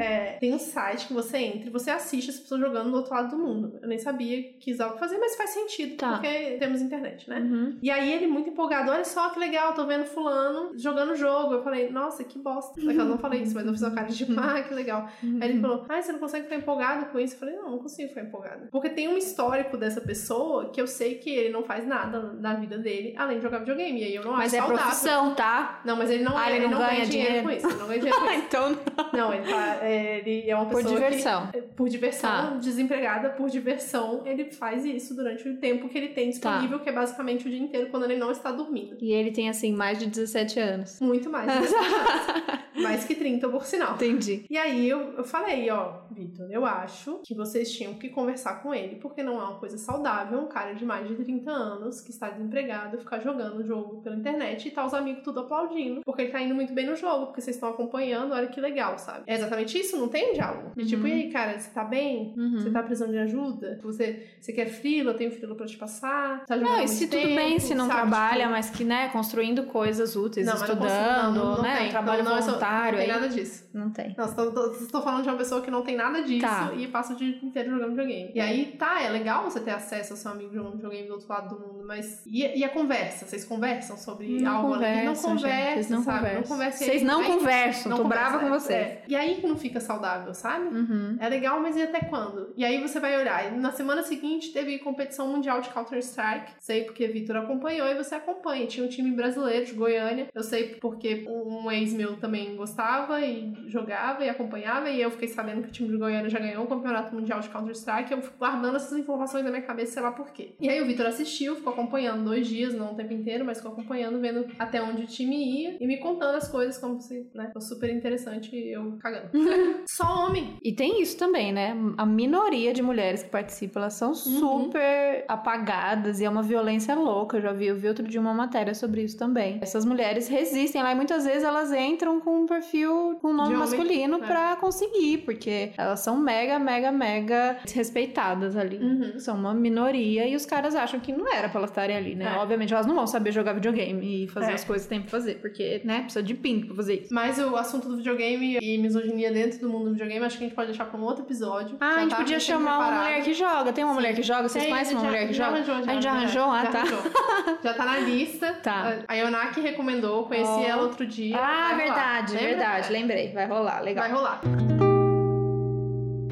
É, tem um site que você entra e você assiste as pessoas jogando do outro lado do mundo. Eu nem sabia que isso algo fazer, mas faz sentido, Tá. porque temos internet, né? Uhum. E aí ele muito empolgado, olha só que legal, tô vendo fulano jogando jogo. Eu falei, nossa, que bosta. Só que eu não falei isso, mas eu fiz uma cara de má. ah, que legal. Aí ele Uhum. falou, ah, você não consegue ficar empolgado com isso? Eu falei, não, não consigo ficar empolgada. Porque tem um histórico dessa pessoa que eu sei que ele não faz nada na vida dele, além de jogar videogame. E aí eu não Mas acho é saudável. profissão, tá? Não, mas ele não, Ah, ele ele não, não ganha, ganha dinheiro, dinheiro? com isso. Ele não ganha dinheiro com isso. então, Não, ele, tá, é, ele é uma por pessoa que- diversão. por diversão, Tá. desempregada por diversão, ele faz isso durante o tempo que ele tem disponível, Tá. que é basicamente o dia inteiro quando ele não está dormindo. E ele tem, assim, mais de 17 anos. Muito mais. mais que 30, por sinal. Entendi. E aí eu, eu falei, ó, Vitor, eu acho que vocês tinham que conversar com ele, porque não é uma coisa saudável um cara de mais de 30 anos que está desempregado ficar jogando o jogo pela internet e tá os amigos tudo aplaudindo, porque ele tá indo muito bem no jogo, porque vocês estão acompanhando, olha que legal, sabe? É exatamente isso, não tem um diálogo. De tipo, Uhum. e aí, cara, você tá bem? Uhum. Você tá precisando de ajuda? Você, você quer frila? Eu tenho frila pra te passar? Tá jogando Não, e se tudo tempo, bem, se não sabe? trabalha, Tipo, mas que, né, construindo coisas úteis, não, mas não estudando, consigo- não, né, trabalho não, não, Não tem aí. nada disso. Não tem. Não, estou, tô- estou falando de uma pessoa que não tem nada disso Tá. e passa o dia inteiro jogando videogame. E aí, tá, é legal você ter acesso ao seu amigo jogando videogame do outro lado do mundo, mas. E, e a conversa? Vocês conversam sobre Não algo além? Não conversam, gente, conversa, não sabe? conversam. Não conversa. Vocês não conversam, tô brava com vocês. É. E aí que não fica saudável, sabe? Uhum. É legal, mas e até quando? E aí você vai olhar. Na semana seguinte teve competição mundial de Counter-Strike. Sei porque Vitor acompanhou e você acompanha. Tinha um time brasileiro de Goiânia. Eu sei porque um ex meu também gostava e jogava e acompanhava. E eu fiquei sabendo que o time de Goiânia já ganhou o campeonato mundial de Counter-Strike. Eu fico guardando essas informações na minha cabeça, sei lá por quê. E aí o Vitor assistiu, ficou acompanhando dois dias, não o tempo inteiro, mas ficou acompanhando, vendo até onde o time ia e me contando as coisas como se, né? Foi super interessante e eu cagando. Só homem. E tem isso também, né? A minoria de mulheres que participam, elas são super apagadas e é uma violência louca. Eu já vi, eu vi outro dia uma matéria sobre isso também. Essas mulheres resistem lá e muitas vezes elas entram com perfil com nome masculino é. pra conseguir, porque elas são mega, mega, mega desrespeitadas ali. Uhum. São uma minoria e os caras acham que não era pra elas estarem ali, né? É. Obviamente elas não vão saber jogar videogame e fazer É. as coisas que tem pra fazer, porque, né, precisa de pinto pra fazer isso. Mas o assunto do videogame e misoginia dentro do mundo do videogame, acho que a gente pode deixar pra um outro episódio. Ah, a gente tá podia chamar uma preparado. mulher que joga. Tem uma mulher que joga? Vocês conhecem uma já- mulher que já joga? Arranjou, já, a gente já arranjou? Ah, já tá. arranjou. já tá na lista. Tá. A Yonaki recomendou, conheci Ó. ela outro dia. Ah, rolar. verdade, Lembra? verdade. Lembrei. Vai rolar, legal. Vai rolar.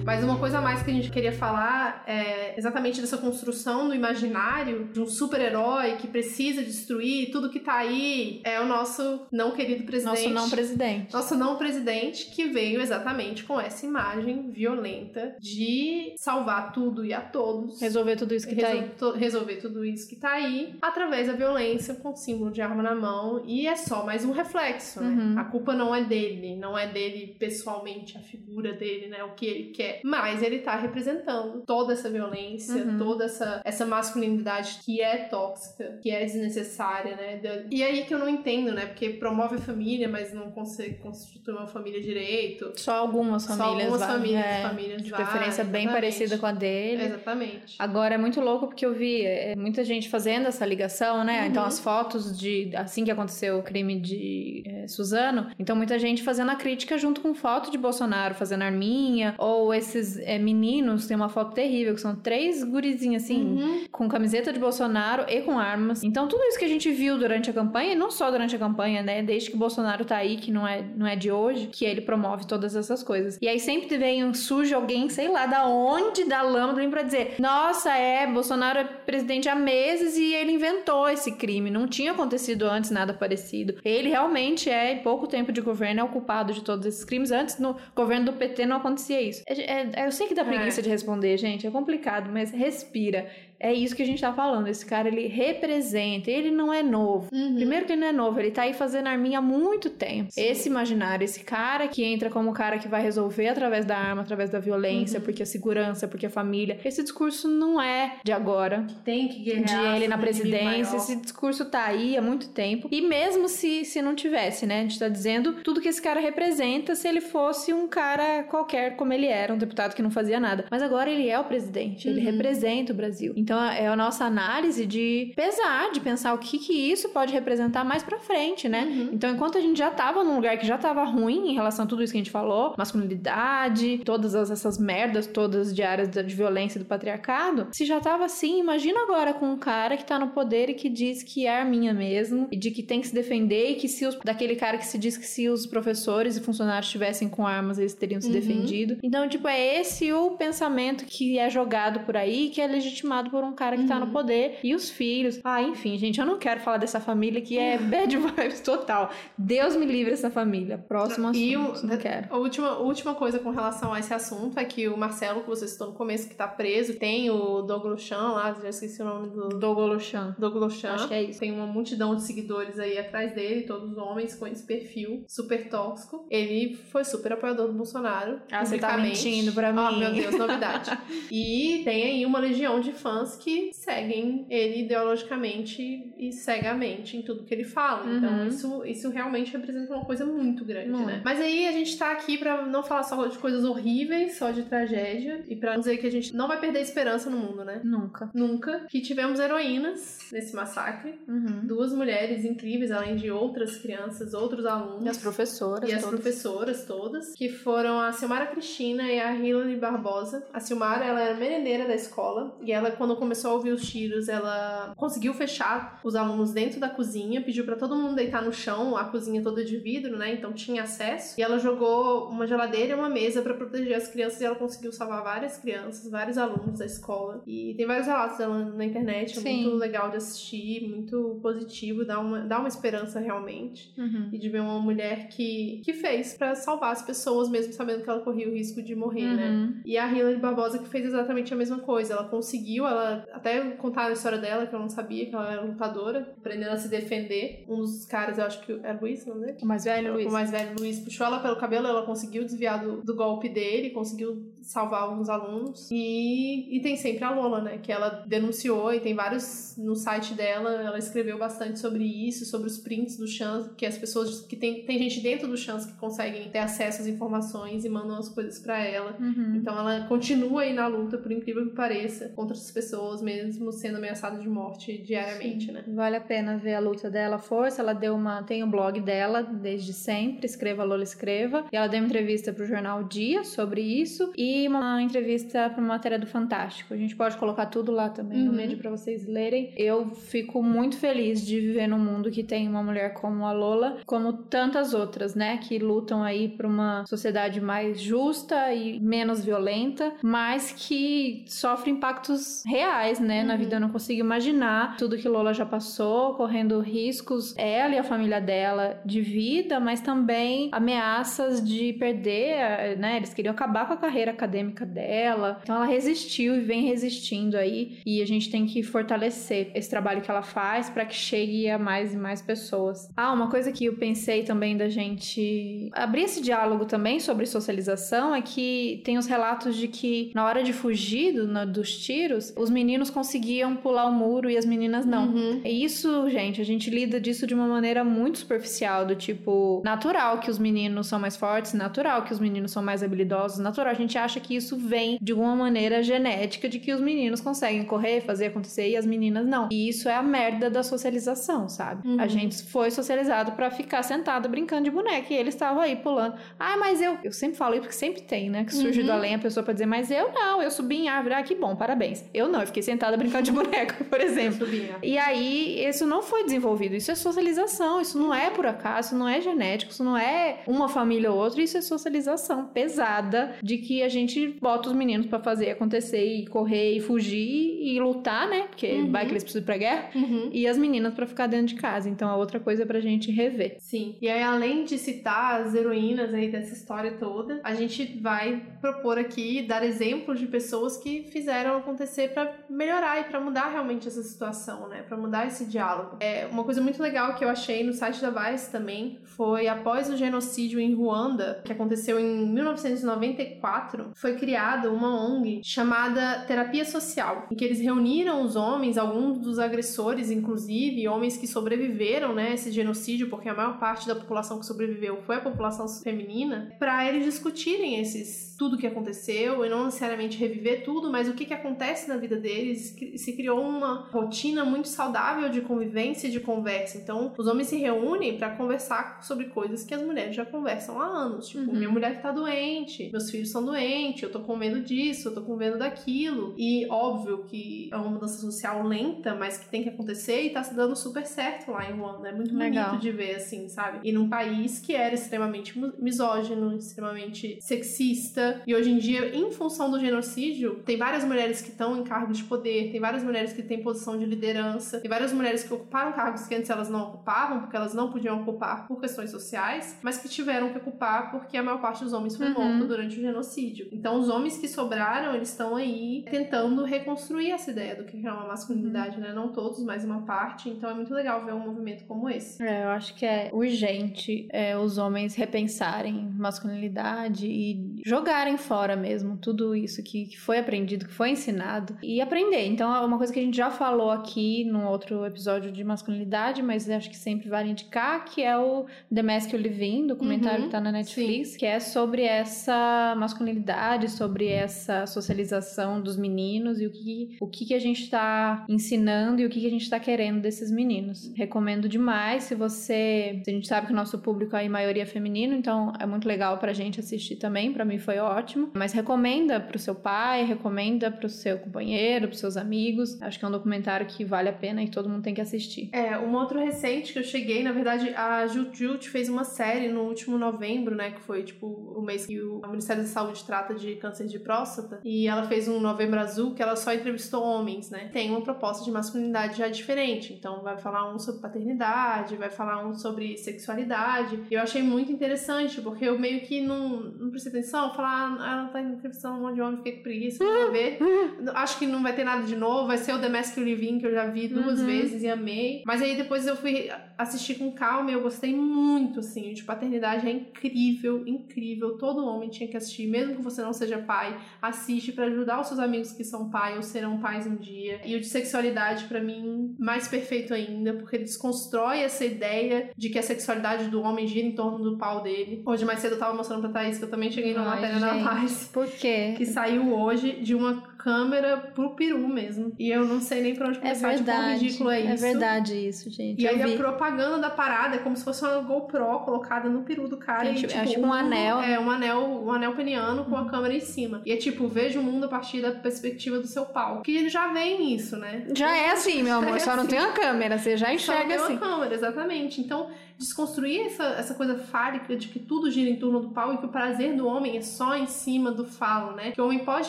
Mas uma coisa a mais que a gente queria falar é exatamente dessa construção do imaginário de um super-herói que precisa destruir tudo que tá aí. É o nosso não querido presidente. Nosso não presidente. Nosso não presidente que veio exatamente com essa imagem violenta de salvar tudo e a todos. Resolver tudo isso que tá Resol- aí. to- resolver tudo isso que tá aí através da violência com símbolo de arma na mão e é só mais um reflexo, né? Uhum. A culpa não é dele, não é dele pessoalmente, a figura dele, né? O que ele quer, mas ele tá representando toda essa violência, Uhum. toda essa, essa masculinidade que é tóxica, que é desnecessária, né? E aí que eu não entendo, né? Porque promove a família, mas não consegue constituir uma família direito. Só algumas Só famílias. algumas vai, famílias, é, famílias De preferência bem exatamente. parecida com a dele. Exatamente. Agora é muito louco porque eu vi é, muita gente fazendo essa ligação, né? Uhum. Então as fotos de assim que aconteceu o crime de é, Suzano, então muita gente fazendo a crítica junto com foto de Bolsonaro fazendo arminha ou esses é, meninos tem uma foto terrível que são três gurizinhos assim Uhum. com camiseta de Bolsonaro e com armas. Então tudo isso que a gente viu durante a campanha, e não só durante a campanha, né? Desde que Bolsonaro tá aí, que não é, não é de hoje, que ele promove todas essas coisas. E aí sempre vem um surge alguém, sei lá, da onde, da lâmpada, vem pra dizer: Nossa, é, Bolsonaro é presidente há meses e ele inventou esse crime. Não tinha acontecido antes nada parecido. Ele realmente é, em pouco tempo de governo, é o culpado de todos esses crimes. Antes, no governo do PT, não acontecia isso. É- é- eu sei que dá preguiça É. de responder, gente. É complicado, mas respira. É isso que a gente tá falando. Esse cara, ele representa. Ele não é novo. Uhum. Primeiro que ele não é novo, ele tá aí fazendo arminha há muito tempo. Esse imaginário, esse cara que entra como o cara que vai resolver através da arma, através da violência, Uhum. porque a segurança, porque a família. Esse discurso não é de agora. tem que De guerrear ele na presidência, esse discurso tá aí há muito tempo. E mesmo se, se não tivesse, né? A gente tá dizendo tudo que esse cara representa se ele fosse um cara qualquer como ele era, um deputado que não fazia nada. Mas agora ele é o presidente, ele Uhum. representa o Brasil. Então é a nossa análise de pesar, de pensar o que que isso pode representar mais pra frente, né? Uhum. Então enquanto a gente já tava num lugar que já tava ruim em relação a tudo isso que a gente falou, masculinidade, todas essas merdas todas de áreas de violência do patriarcado, se já tava assim, imagina agora com um cara que tá no poder e que diz que é a minha mesmo, e de que tem que se defender e que se os, daquele cara que se diz que se os professores e funcionários estivessem com armas, eles teriam se uhum. defendido. Então, tipo, é esse o pensamento que é jogado por aí, que é legitimado por um cara que uhum. tá no uhum. poder. E os filhos. Ah, enfim, gente, eu não quero falar dessa família que é bad vibes total. Deus me livre essa família. Próximo assunto. E o, não quero. A última, última coisa com relação a esse assunto é que o Marcelo, que você citou no começo, que tá preso, tem o Douglas Chan lá, já esqueci o nome do. Douglas Chan. Douglas Chan. Acho que é isso. Tem uma multidão de seguidores aí atrás dele, todos homens com esse perfil super tóxico. Ele foi super apoiador do Bolsonaro. Ah, você tá mentindo pra mim. Ah, meu Deus, novidade. e tem aí uma legião de fãs que seguem ele ideologicamente e cegamente em tudo que ele fala. Então, uhum. Então, isso, isso realmente representa uma coisa muito grande, uhum. né? Mas aí a gente tá aqui pra não falar só de coisas horríveis, só de tragédia, e pra dizer que a gente não vai perder esperança no mundo, né? Nunca. Nunca. Que tivemos heroínas nesse massacre. Uhum. Duas mulheres incríveis, além de outras crianças, outros alunos. E as professoras. E as professoras todas, que foram a Silmara Cristina e a Hilary Barbosa. A Silmara, ela era merendeira da escola, e ela, quando começou a ouvir os tiros, ela conseguiu fechar os alunos dentro da cozinha, pediu para todo mundo deitar no chão, a cozinha toda de vidro, né? Então tinha acesso. E ela jogou uma geladeira e uma mesa para proteger as crianças, e ela conseguiu salvar várias crianças, vários alunos da escola. E tem vários relatos dela na internet, é Sim. muito legal de assistir, muito positivo, dá uma, dá uma esperança realmente. Uhum. E de ver uma mulher que, que fez para salvar as pessoas, mesmo sabendo que ela corria o risco de morrer, né? uhum. né? E a Hilary Barbosa que fez exatamente a mesma coisa. Ela conseguiu, ela até contaram a história dela, que eu não sabia, que ela era lutadora, aprendendo a se defender. Um dos caras, eu acho que é Luiz, não é? O mais velho, Luiz. O mais velho, Luiz, puxou ela pelo cabelo, ela conseguiu desviar do, do golpe dele, conseguiu salvar alguns alunos. E, e tem sempre a Lola, né? Que ela denunciou e tem vários no site dela, ela escreveu bastante sobre isso, sobre os prints do chance, que as pessoas que tem, tem gente dentro do chance que conseguem ter acesso às informações e mandam as coisas para ela. Uhum. Então ela continua aí na luta, por incrível que pareça, contra as pessoas, mesmo sendo ameaçada de morte diariamente, Sim. né? Vale a pena ver a luta dela, força. Ela deu uma. Tem o blog dela desde sempre, escreva Lola Escreva. E ela deu uma entrevista pro jornal Dia sobre isso. E uma entrevista para uma matéria do Fantástico. A gente pode colocar tudo lá também uhum. no meio para vocês lerem. Eu fico muito feliz de viver num mundo que tem uma mulher como a Lola, como tantas outras, né, que lutam aí por uma sociedade mais justa e menos violenta, mas que sofre impactos reais, né, uhum. na vida. Eu não consigo imaginar tudo que Lola já passou, correndo riscos, ela e a família dela, de vida, mas também ameaças de perder, né, eles queriam acabar com a carreira acadêmica dela. Então ela resistiu e vem resistindo aí, e a gente tem que fortalecer esse trabalho que ela faz para que chegue a mais e mais pessoas. Ah, uma coisa que eu pensei também da gente abrir esse diálogo também sobre socialização é que tem os relatos de que na hora de fugir do, no, dos tiros, os meninos conseguiam pular o muro e as meninas não. Uhum. E isso, gente, a gente lida disso de uma maneira muito superficial, do tipo, natural que os meninos são mais fortes, natural que os meninos são mais habilidosos, natural. A gente acha que isso vem de alguma maneira genética de que os meninos conseguem correr, fazer acontecer e as meninas não. E isso é a merda da socialização, sabe? Uhum. A gente foi socializado para ficar sentado brincando de boneca e eles estavam aí pulando. Ah, mas eu. Eu sempre falo isso porque sempre tem, né? Que surge uhum. do além a pessoa pra dizer, mas eu não, eu subi em árvore. Ah, que bom, parabéns. Eu não, eu fiquei sentada brincando de boneca, por exemplo. E aí, isso não foi desenvolvido. Isso é socialização. Isso não é por acaso, isso não é genético, isso não é uma família ou outra. Isso é socialização pesada de que a gente bota os meninos para fazer acontecer e correr e fugir e lutar, né? Porque uhum. vai que eles precisam ir pra guerra. Uhum. E as meninas para ficar dentro de casa. Então, é outra coisa pra gente rever. Sim. E aí, além de citar as heroínas aí dessa história toda, a gente vai propor aqui, dar exemplos de pessoas que fizeram acontecer para melhorar e para mudar realmente essa situação, né? Para mudar esse diálogo. É uma coisa muito legal que eu achei no site da Vice também foi após o genocídio em Ruanda, que aconteceu em 1994, foi criada uma ONG chamada Terapia Social, em que eles reuniram os homens, alguns dos agressores, inclusive, homens que sobreviveram, né, esse genocídio, porque a maior parte da população que sobreviveu foi a população feminina, para eles discutirem esses tudo que aconteceu e não necessariamente reviver tudo, mas o que, que acontece na vida deles. Se criou uma rotina muito saudável de convivência e de conversa. Então, os homens se reúnem para conversar sobre coisas que as mulheres já conversam há anos. Tipo, uhum. minha mulher tá doente, meus filhos são doentes, eu tô com medo disso, eu tô com medo daquilo. E óbvio que é uma mudança social lenta, mas que tem que acontecer e tá se dando super certo lá em Ruanda. É muito Legal. bonito de ver, assim, sabe? E num país que era extremamente misógino, extremamente sexista. E hoje em dia, em função do genocídio, tem várias mulheres que estão em cargos de poder, tem várias mulheres que têm posição de liderança, tem várias mulheres que ocuparam cargos que antes elas não ocupavam, porque elas não podiam ocupar por questões sociais, mas que tiveram que ocupar porque a maior parte dos homens foi uhum. morto durante o genocídio. Então, os homens que sobraram, eles estão aí tentando reconstruir essa ideia do que é uma masculinidade, uhum. né? Não todos, mas uma parte. Então, é muito legal ver um movimento como esse. É, eu acho que é urgente é, os homens repensarem masculinidade e jogarem fora mesmo tudo isso que, que foi aprendido, que foi ensinado e aprender. Então, é uma coisa que a gente já falou aqui num outro episódio de masculinidade, mas acho que sempre vale indicar, que é o The Mask You Live In, documentário uhum, que tá na Netflix, sim. que é sobre essa masculinidade, sobre essa socialização dos meninos e o que, o que, que a gente tá ensinando e o que, que a gente tá querendo desses meninos. Recomendo demais se você. A gente sabe que o nosso público é em maioria feminino, então é muito legal pra gente assistir também, para mim foi ótimo. Mas recomenda pro seu pai, recomenda pro seu companheiro, pros seus amigos. Acho que é um documentário que vale a pena e todo mundo tem que assistir. É, um outro recente que eu cheguei, na verdade, a Jut fez uma série no último novembro, né? Que foi tipo o mês que o Ministério da Saúde trata de câncer de próstata. E ela fez um Novembro Azul que ela só entrevistou homens, né? Tem uma proposta de masculinidade já diferente. Então vai falar um sobre paternidade, vai falar um sobre sexualidade. E eu achei muito interessante, porque eu meio que não, não prestei atenção, falar, ah, ela tá entrevistando um monte de homem, fiquei com preguiça, não ver. Acho que não vai ter nada de novo, vai ser o The Mask Living, que eu já vi duas uhum. vezes e amei. Mas aí depois eu fui assistir com calma e eu gostei muito, assim. De paternidade é incrível, incrível. Todo homem tinha que assistir, mesmo que você não seja pai, assiste para ajudar os seus amigos que são pai ou serão pais um dia. E o de sexualidade, para mim, mais perfeito ainda, porque ele desconstrói essa ideia de que a sexualidade do homem gira em torno do pau dele. Hoje mais cedo eu tava mostrando pra Thaís que eu também cheguei Ai, matéria gente, na Vice. Por quê? Que saiu hoje de uma câmera pro peru mesmo. E eu não sei nem pra onde é começar é verdade, de quão ridículo é isso. É verdade isso, gente. E eu aí vi. a propaganda da parada é como se fosse uma GoPro colocada no peru do cara. Gente, e, tipo, acho um, um anel. É, um anel, um anel peniano com a uhum. câmera em cima. E é tipo, veja o mundo a partir da perspectiva do seu pau. Que já vem isso, né? Já é assim, meu amor. É só assim. não tem uma câmera, você já enxerga só não assim. Tem uma câmera, exatamente. Então, desconstruir essa, essa coisa fálica de que tudo gira em torno do pau e que o prazer do homem é só em cima do falo, né? Que o homem pode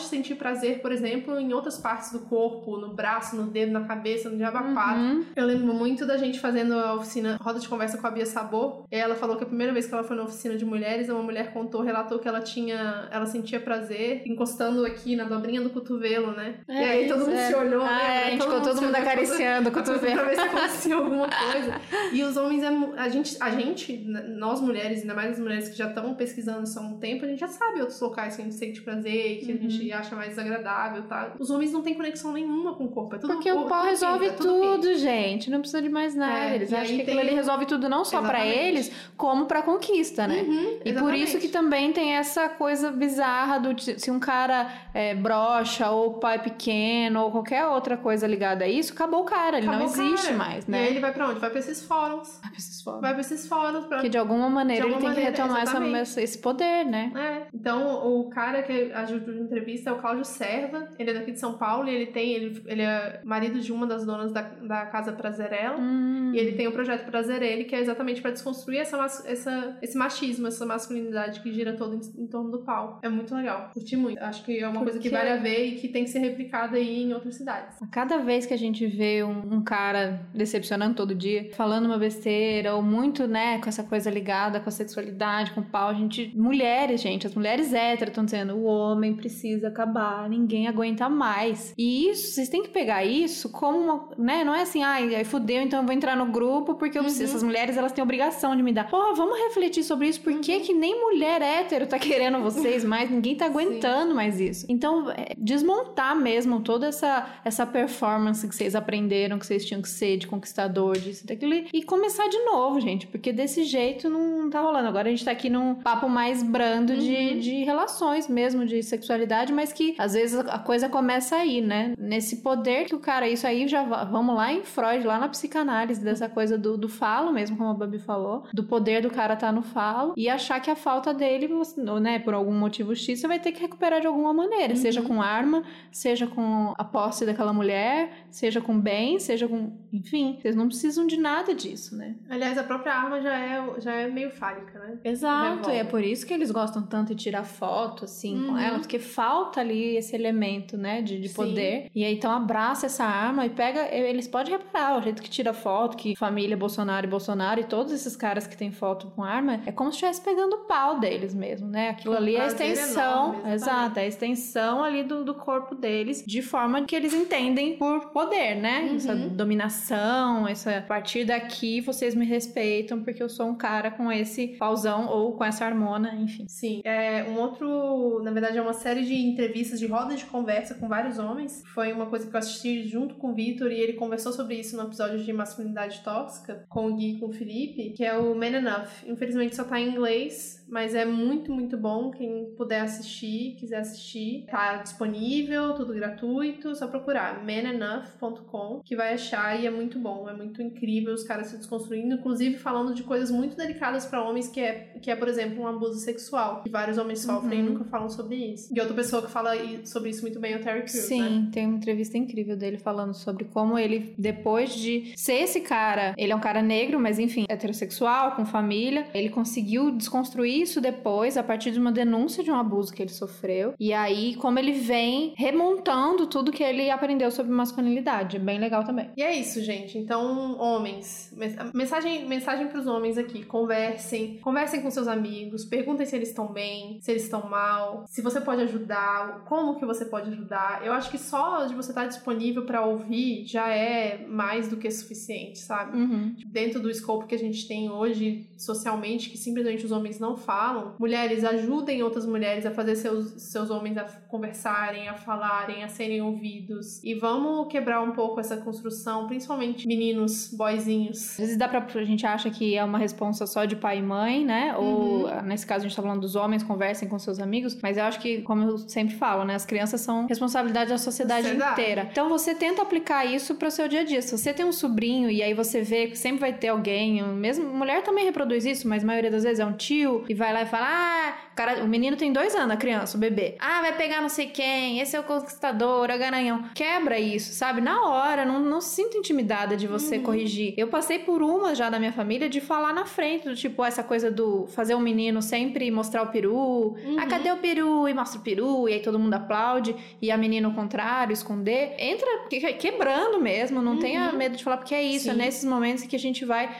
sentir prazer, por exemplo, em outras partes do corpo, no braço, no dedo, na cabeça, no diabo uhum. Eu lembro muito da gente fazendo a oficina, roda de conversa com a Bia Sabor. Ela falou que a primeira vez que ela foi na oficina de mulheres, uma mulher contou, relatou que ela tinha, ela sentia prazer encostando aqui na dobrinha do cotovelo, né? É, e aí todo mundo é. se olhou, ah, né? É, a gente ficou todo mundo acariciando o cotovelo. pra ver se acontecia alguma coisa. E os homens, é, a gente, a gente, nós mulheres, ainda mais as mulheres que já estão pesquisando isso há um tempo, a gente já sabe outros locais que a gente sente prazer, que uhum. a gente acha mais desagradável, tá? Os homens não têm conexão nenhuma com o corpo, é tudo Porque o pau resolve é tudo, tudo gente, não precisa de mais nada. É, eles acham que tem... aquilo ali resolve tudo não só para eles, como pra conquista, né? Uhum, e por isso que também tem essa coisa bizarra do se um cara é, brocha ou pai pequeno ou qualquer outra coisa ligada a isso, acabou o cara, ele acabou não existe cara. mais, né? E aí ele vai pra onde? Vai pra esses fóruns. Vai pra esses fóruns. Vai pra esses fóruns. Pra... Que de alguma maneira de alguma ele tem maneira, que retomar essa, esse poder, né? É. Então, o cara que ajuda a entrevista é o Cláudio Serva, ele é daqui de São Paulo e ele tem, ele, ele é marido de uma das donas da, da Casa Prazerela. Hum. E ele tem o projeto Prazerele, que é exatamente para desconstruir essa, essa, esse machismo, essa masculinidade que gira todo em, em, torno do pau. É muito legal. Curti muito. Acho que é uma Porque... coisa que vale a ver e que tem que ser replicada aí em outras cidades. A cada vez que a gente vê um, um cara decepcionando todo dia, falando uma besteira, ou muito, né, com essa coisa ligada com a sexualidade, com o pau, a gente. Mulheres, gente, as mulheres héteras estão dizendo: o homem precisa acabar, ninguém aguenta mais. E isso, vocês têm que pegar isso como uma. né? Não é assim, ai, aí fudeu, então eu vou entrar no grupo porque eu, uhum. essas mulheres elas têm obrigação de me dar. Porra, vamos refletir sobre isso. Por que, uhum. que nem mulher hétero tá querendo vocês mais? Ninguém tá aguentando Sim. mais isso. Então, é, desmontar mesmo toda essa, essa performance que vocês aprenderam que vocês tinham que ser de conquistador, disso, daquilo, e começar de novo, gente gente, porque desse jeito não tá rolando. Agora a gente tá aqui num papo mais brando de, Uhum. de relações mesmo, de sexualidade, mas que às vezes a coisa começa aí, né? Nesse poder que o cara, isso aí já va- vamos lá em Freud, lá na psicanálise, dessa coisa do, do falo mesmo, como a Babi falou, do poder do cara tá no falo e achar que a falta dele, você- né, por algum motivo X, você vai ter que recuperar de alguma maneira, seja com arma, seja com a posse daquela mulher, seja com bem, seja com. Enfim, vocês não precisam de nada disso, né? Aliás, a própria arma já é, já é meio fálica, né? Exato, e é por isso que eles gostam tanto de tirar foto, assim, com Uhum. ela, porque falta ali esse elemento, né, de, de Sim. poder. E aí, então, abraça essa arma e pega. Eles podem reparar o jeito que tira foto, que família Bolsonaro e Bolsonaro e todos esses caras que têm foto com arma, é como se estivesse pegando o pau deles mesmo, né? Aquilo Com ali é a extensão. enorme, exato, é a extensão ali do, do corpo deles, de forma que eles entendem por poder, né? Uhum. Essa dominação, essa. A partir daqui vocês me respeitam porque eu sou um cara com esse pauzão ou com essa harmona, enfim. Sim. É um outro, na verdade, é uma série de entrevistas, de rodas de conversa com vários homens. Foi uma coisa que eu assisti junto com o Vitor e ele conversou sobre isso no episódio de masculinidade tóxica com o Gui e com o Felipe, que é o Man Enough. Infelizmente só tá em inglês, mas é muito, muito bom. Quem puder assistir, quiser assistir, tá disponível, tudo gratuito, só procurar que vai achar e é muito bom, é muito incrível os caras se desconstruindo, inclusive falando de coisas muito delicadas pra homens, que é, que é, por exemplo, um abuso sexual, que vários homens sofrem Uhum. e nunca falam sobre isso. E outra pessoa que fala sobre isso muito bem é o Terry Crews, Sim, né? tem uma entrevista incrível dele falando sobre como ele, depois de ser esse cara, ele é um cara negro, mas enfim, heterossexual, com família, ele conseguiu desconstruir isso depois, a partir de uma denúncia de um abuso que ele sofreu. E aí, como ele vem remontando tudo que ele aprendeu sobre masculinidade. É bem legal também. E é isso, gente. Então, homens, mensagem, mensagem pros homens aqui. Conversem, conversem com seus amigos, perguntem se eles estão bem, se eles estão mal, se você pode ajudar, como que você pode ajudar. Eu acho que só de você estar disponível pra ouvir já é mais do que suficiente, sabe? Uhum. dentro do escopo que a gente tem hoje socialmente, que simplesmente os homens não falam, mulheres ajudem outras mulheres a fazer seus, seus homens a conversarem, a falarem, a serem ouvidos. E vamos quebrar um pouco essa construção, principalmente meninos, boyzinhos. Às vezes dá pra. A gente acha que é uma responsa só de pai e mãe, né? Ou nesse caso a gente tá falando dos homens, conversem com seus amigos. Mas eu acho que, como eu sempre falo, né? As crianças são responsabilidade da sociedade, Sociedade. inteira. Então você tenta aplicar isso pro seu dia a dia. Se você tem um sobrinho e aí você vê que sempre vai ter alguém, mesmo mulher também reproduz isso, mas a maioria das vezes é um tio, e vai lá e fala: Ah, o cara, o menino tem dois anos, a criança, o bebê. Ah, vai pegar não sei quem, esse é o conquistador, o garanhão. Quebra isso, sabe? Na hora, não, não se sinta intimidada de você Uhum. corrigir. Eu passei por uma já da minha família de falar na frente, do tipo, essa coisa do fazer o menino sempre mostrar o peru. Uhum. Ah, cadê o peru? E mostra o peru, e aí todo mundo aplaude, e a menina ao contrário, esconder. Entra que- quebrando mesmo, não Uhum. tenha medo de falar, porque é isso, é Sim. nesses momentos que a gente vai.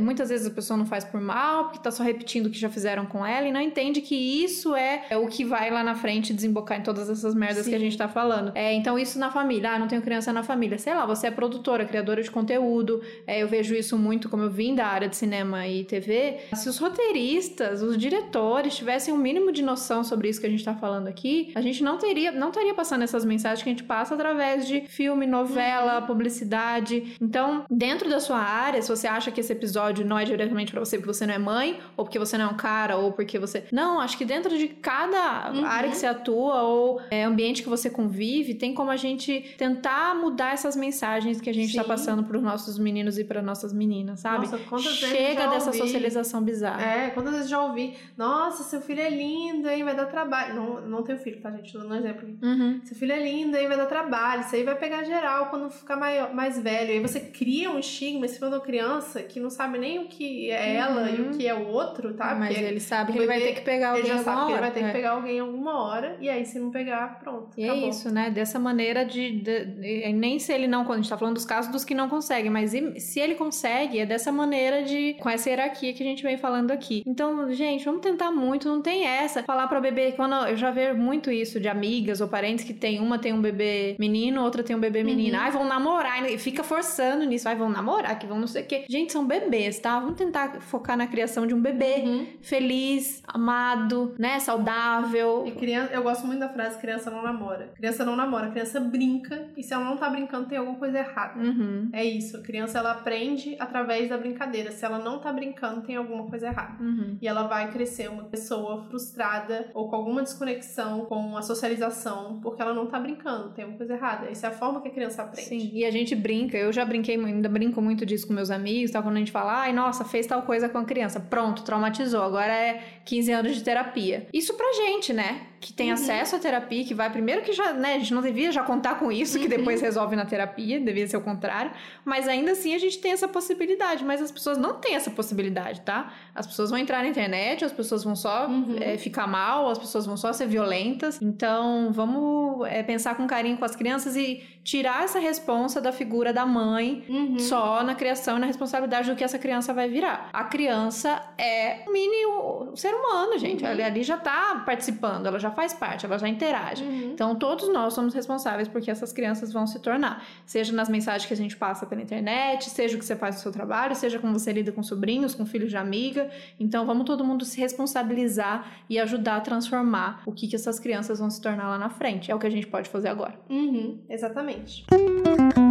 Muitas vezes a pessoa não faz por mal, porque tá só repetindo o que já fizeram com ela, e não entende que isso é, é o que vai lá na frente desembocar em todas essas merdas que a Sim. gente tá falando. É, então, isso na família. Ah, não tenho criança na família. Sei lá, você é produtora, criadora de conteúdo. É, eu vejo isso muito, como eu vim da área de cinema e TV. Se os roteiristas, os diretores tivessem um mínimo de noção sobre isso que a gente tá falando aqui, a gente não teria, não estaria passando essas mensagens que a gente passa através de filme, novela, publicidade. Então, dentro da sua área, se você acha que esse episódio não é diretamente pra você porque você não é mãe, ou porque você não é um cara, ou porque você. Não, acho que dentro de cada Uhum. área que você atua ou é, ambiente que você convive, tem como a gente tentar mudar essas mensagens que a gente tá Sim. passando pros nossos meninos e para nossas meninas, sabe? Nossa, quantas vezes Chega já dessa ouvi. socialização bizarra. É, quantas vezes já ouvi, nossa, seu filho é lindo, hein, vai dar trabalho. Não, não tenho filho, tá, gente? Tô dando um exemplo aqui. Uhum. Seu filho é lindo, aí vai dar trabalho, isso aí vai pegar geral quando ficar maior, mais velho. Aí você cria um estigma em cima uma criança que não sabe nem o que é ela e o que é o outro, tá? Mas Porque ele sabe que ele vai ter que pegar ele alguém já sabe que ele vai ter que É. pegar alguém alguma hora, e aí se não pegar, pronto. E é acabou. isso, né? Dessa maneira de, de- de- Nem se ele não. Quando a gente tá falando dos casos dos que não conseguem, mas se ele consegue, é dessa maneira de. com essa hierarquia que a gente vem falando aqui. Então, gente, vamos tentar muito, não tem essa. Falar pra bebê. Quando eu já vejo muito isso de amigas ou parentes que tem uma tem um bebê menino, outra tem um bebê menina. Uhum. Ai, vão namorar. E fica forçando nisso. Ai, vão namorar, que vão não sei o quê. Gente, são bebês, tá? Vamos tentar focar na criação de um bebê Uhum. feliz, amado, né? Saudável. E criança, eu gosto muito da frase criança não namora. Criança não namora, criança brinca e se ela não tá brincando tem alguma coisa errada. Uhum. É isso, a criança ela aprende através da brincadeira. Se ela não tá brincando, tem alguma coisa errada. Uhum. E ela vai crescer uma pessoa frustrada ou com alguma desconexão com a socialização, porque ela não tá brincando, tem uma coisa errada. Essa é a forma que a criança aprende. Sim, e a gente brinca, eu já brinquei, ainda brinco muito disso com meus amigos, tá? quando a gente fala, ai, nossa, fez tal coisa com a criança, pronto, traumatizou, agora é 15 anos de terapia. Isso pra gente, né? Que tem Uhum. acesso à terapia, que vai primeiro que já, né, a gente não devia já contar com isso, que Uhum. depois resolve na terapia, devia ser o contrário, mas ainda assim a gente tem essa possibilidade, mas as pessoas não têm essa possibilidade, tá? As pessoas vão entrar na internet, as pessoas vão só Uhum. é, ficar mal, as pessoas vão só ser violentas, então vamos é, pensar com carinho com as crianças e tirar essa responsa da figura da mãe Uhum. só na criação e na responsabilidade do que essa criança vai virar. A criança é um mini um ser humano, gente. Uhum. Ela ali já tá participando, ela já faz parte, ela já interage. Uhum. Então, todos nós somos responsáveis porque essas crianças vão se tornar. Seja nas mensagens que a gente passa pela internet, seja o que você faz no seu trabalho, seja como você lida com sobrinhos, com filhos de amiga. Então, vamos todo mundo se responsabilizar e ajudar a transformar o que, que essas crianças vão se tornar lá na frente. É o que a gente pode fazer agora. Uhum, exatamente. E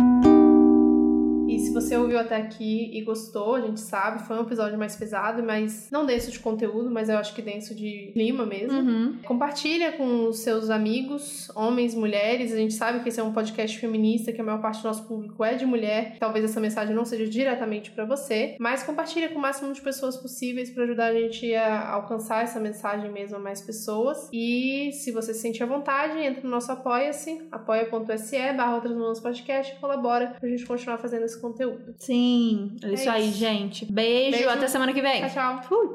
se você ouviu até aqui e gostou, a gente sabe, foi um episódio mais pesado, mas não denso de conteúdo, mas eu acho que denso de clima mesmo. Uhum. Compartilha com os seus amigos, homens, mulheres. A gente sabe que esse é um podcast feminista, que a maior parte do nosso público é de mulher. Talvez essa mensagem não seja diretamente pra você, mas compartilha com o máximo de pessoas possíveis pra ajudar a gente a alcançar essa mensagem mesmo a mais pessoas. E se você se sentir à vontade, entra no nosso apoia-se, apoia.se barra outras podcast e colabora pra gente continuar fazendo esse conteúdo. Sim, é isso aí, isso. gente. Beijo, Beijo. até semana que vem. Tchau, tchau. Fui.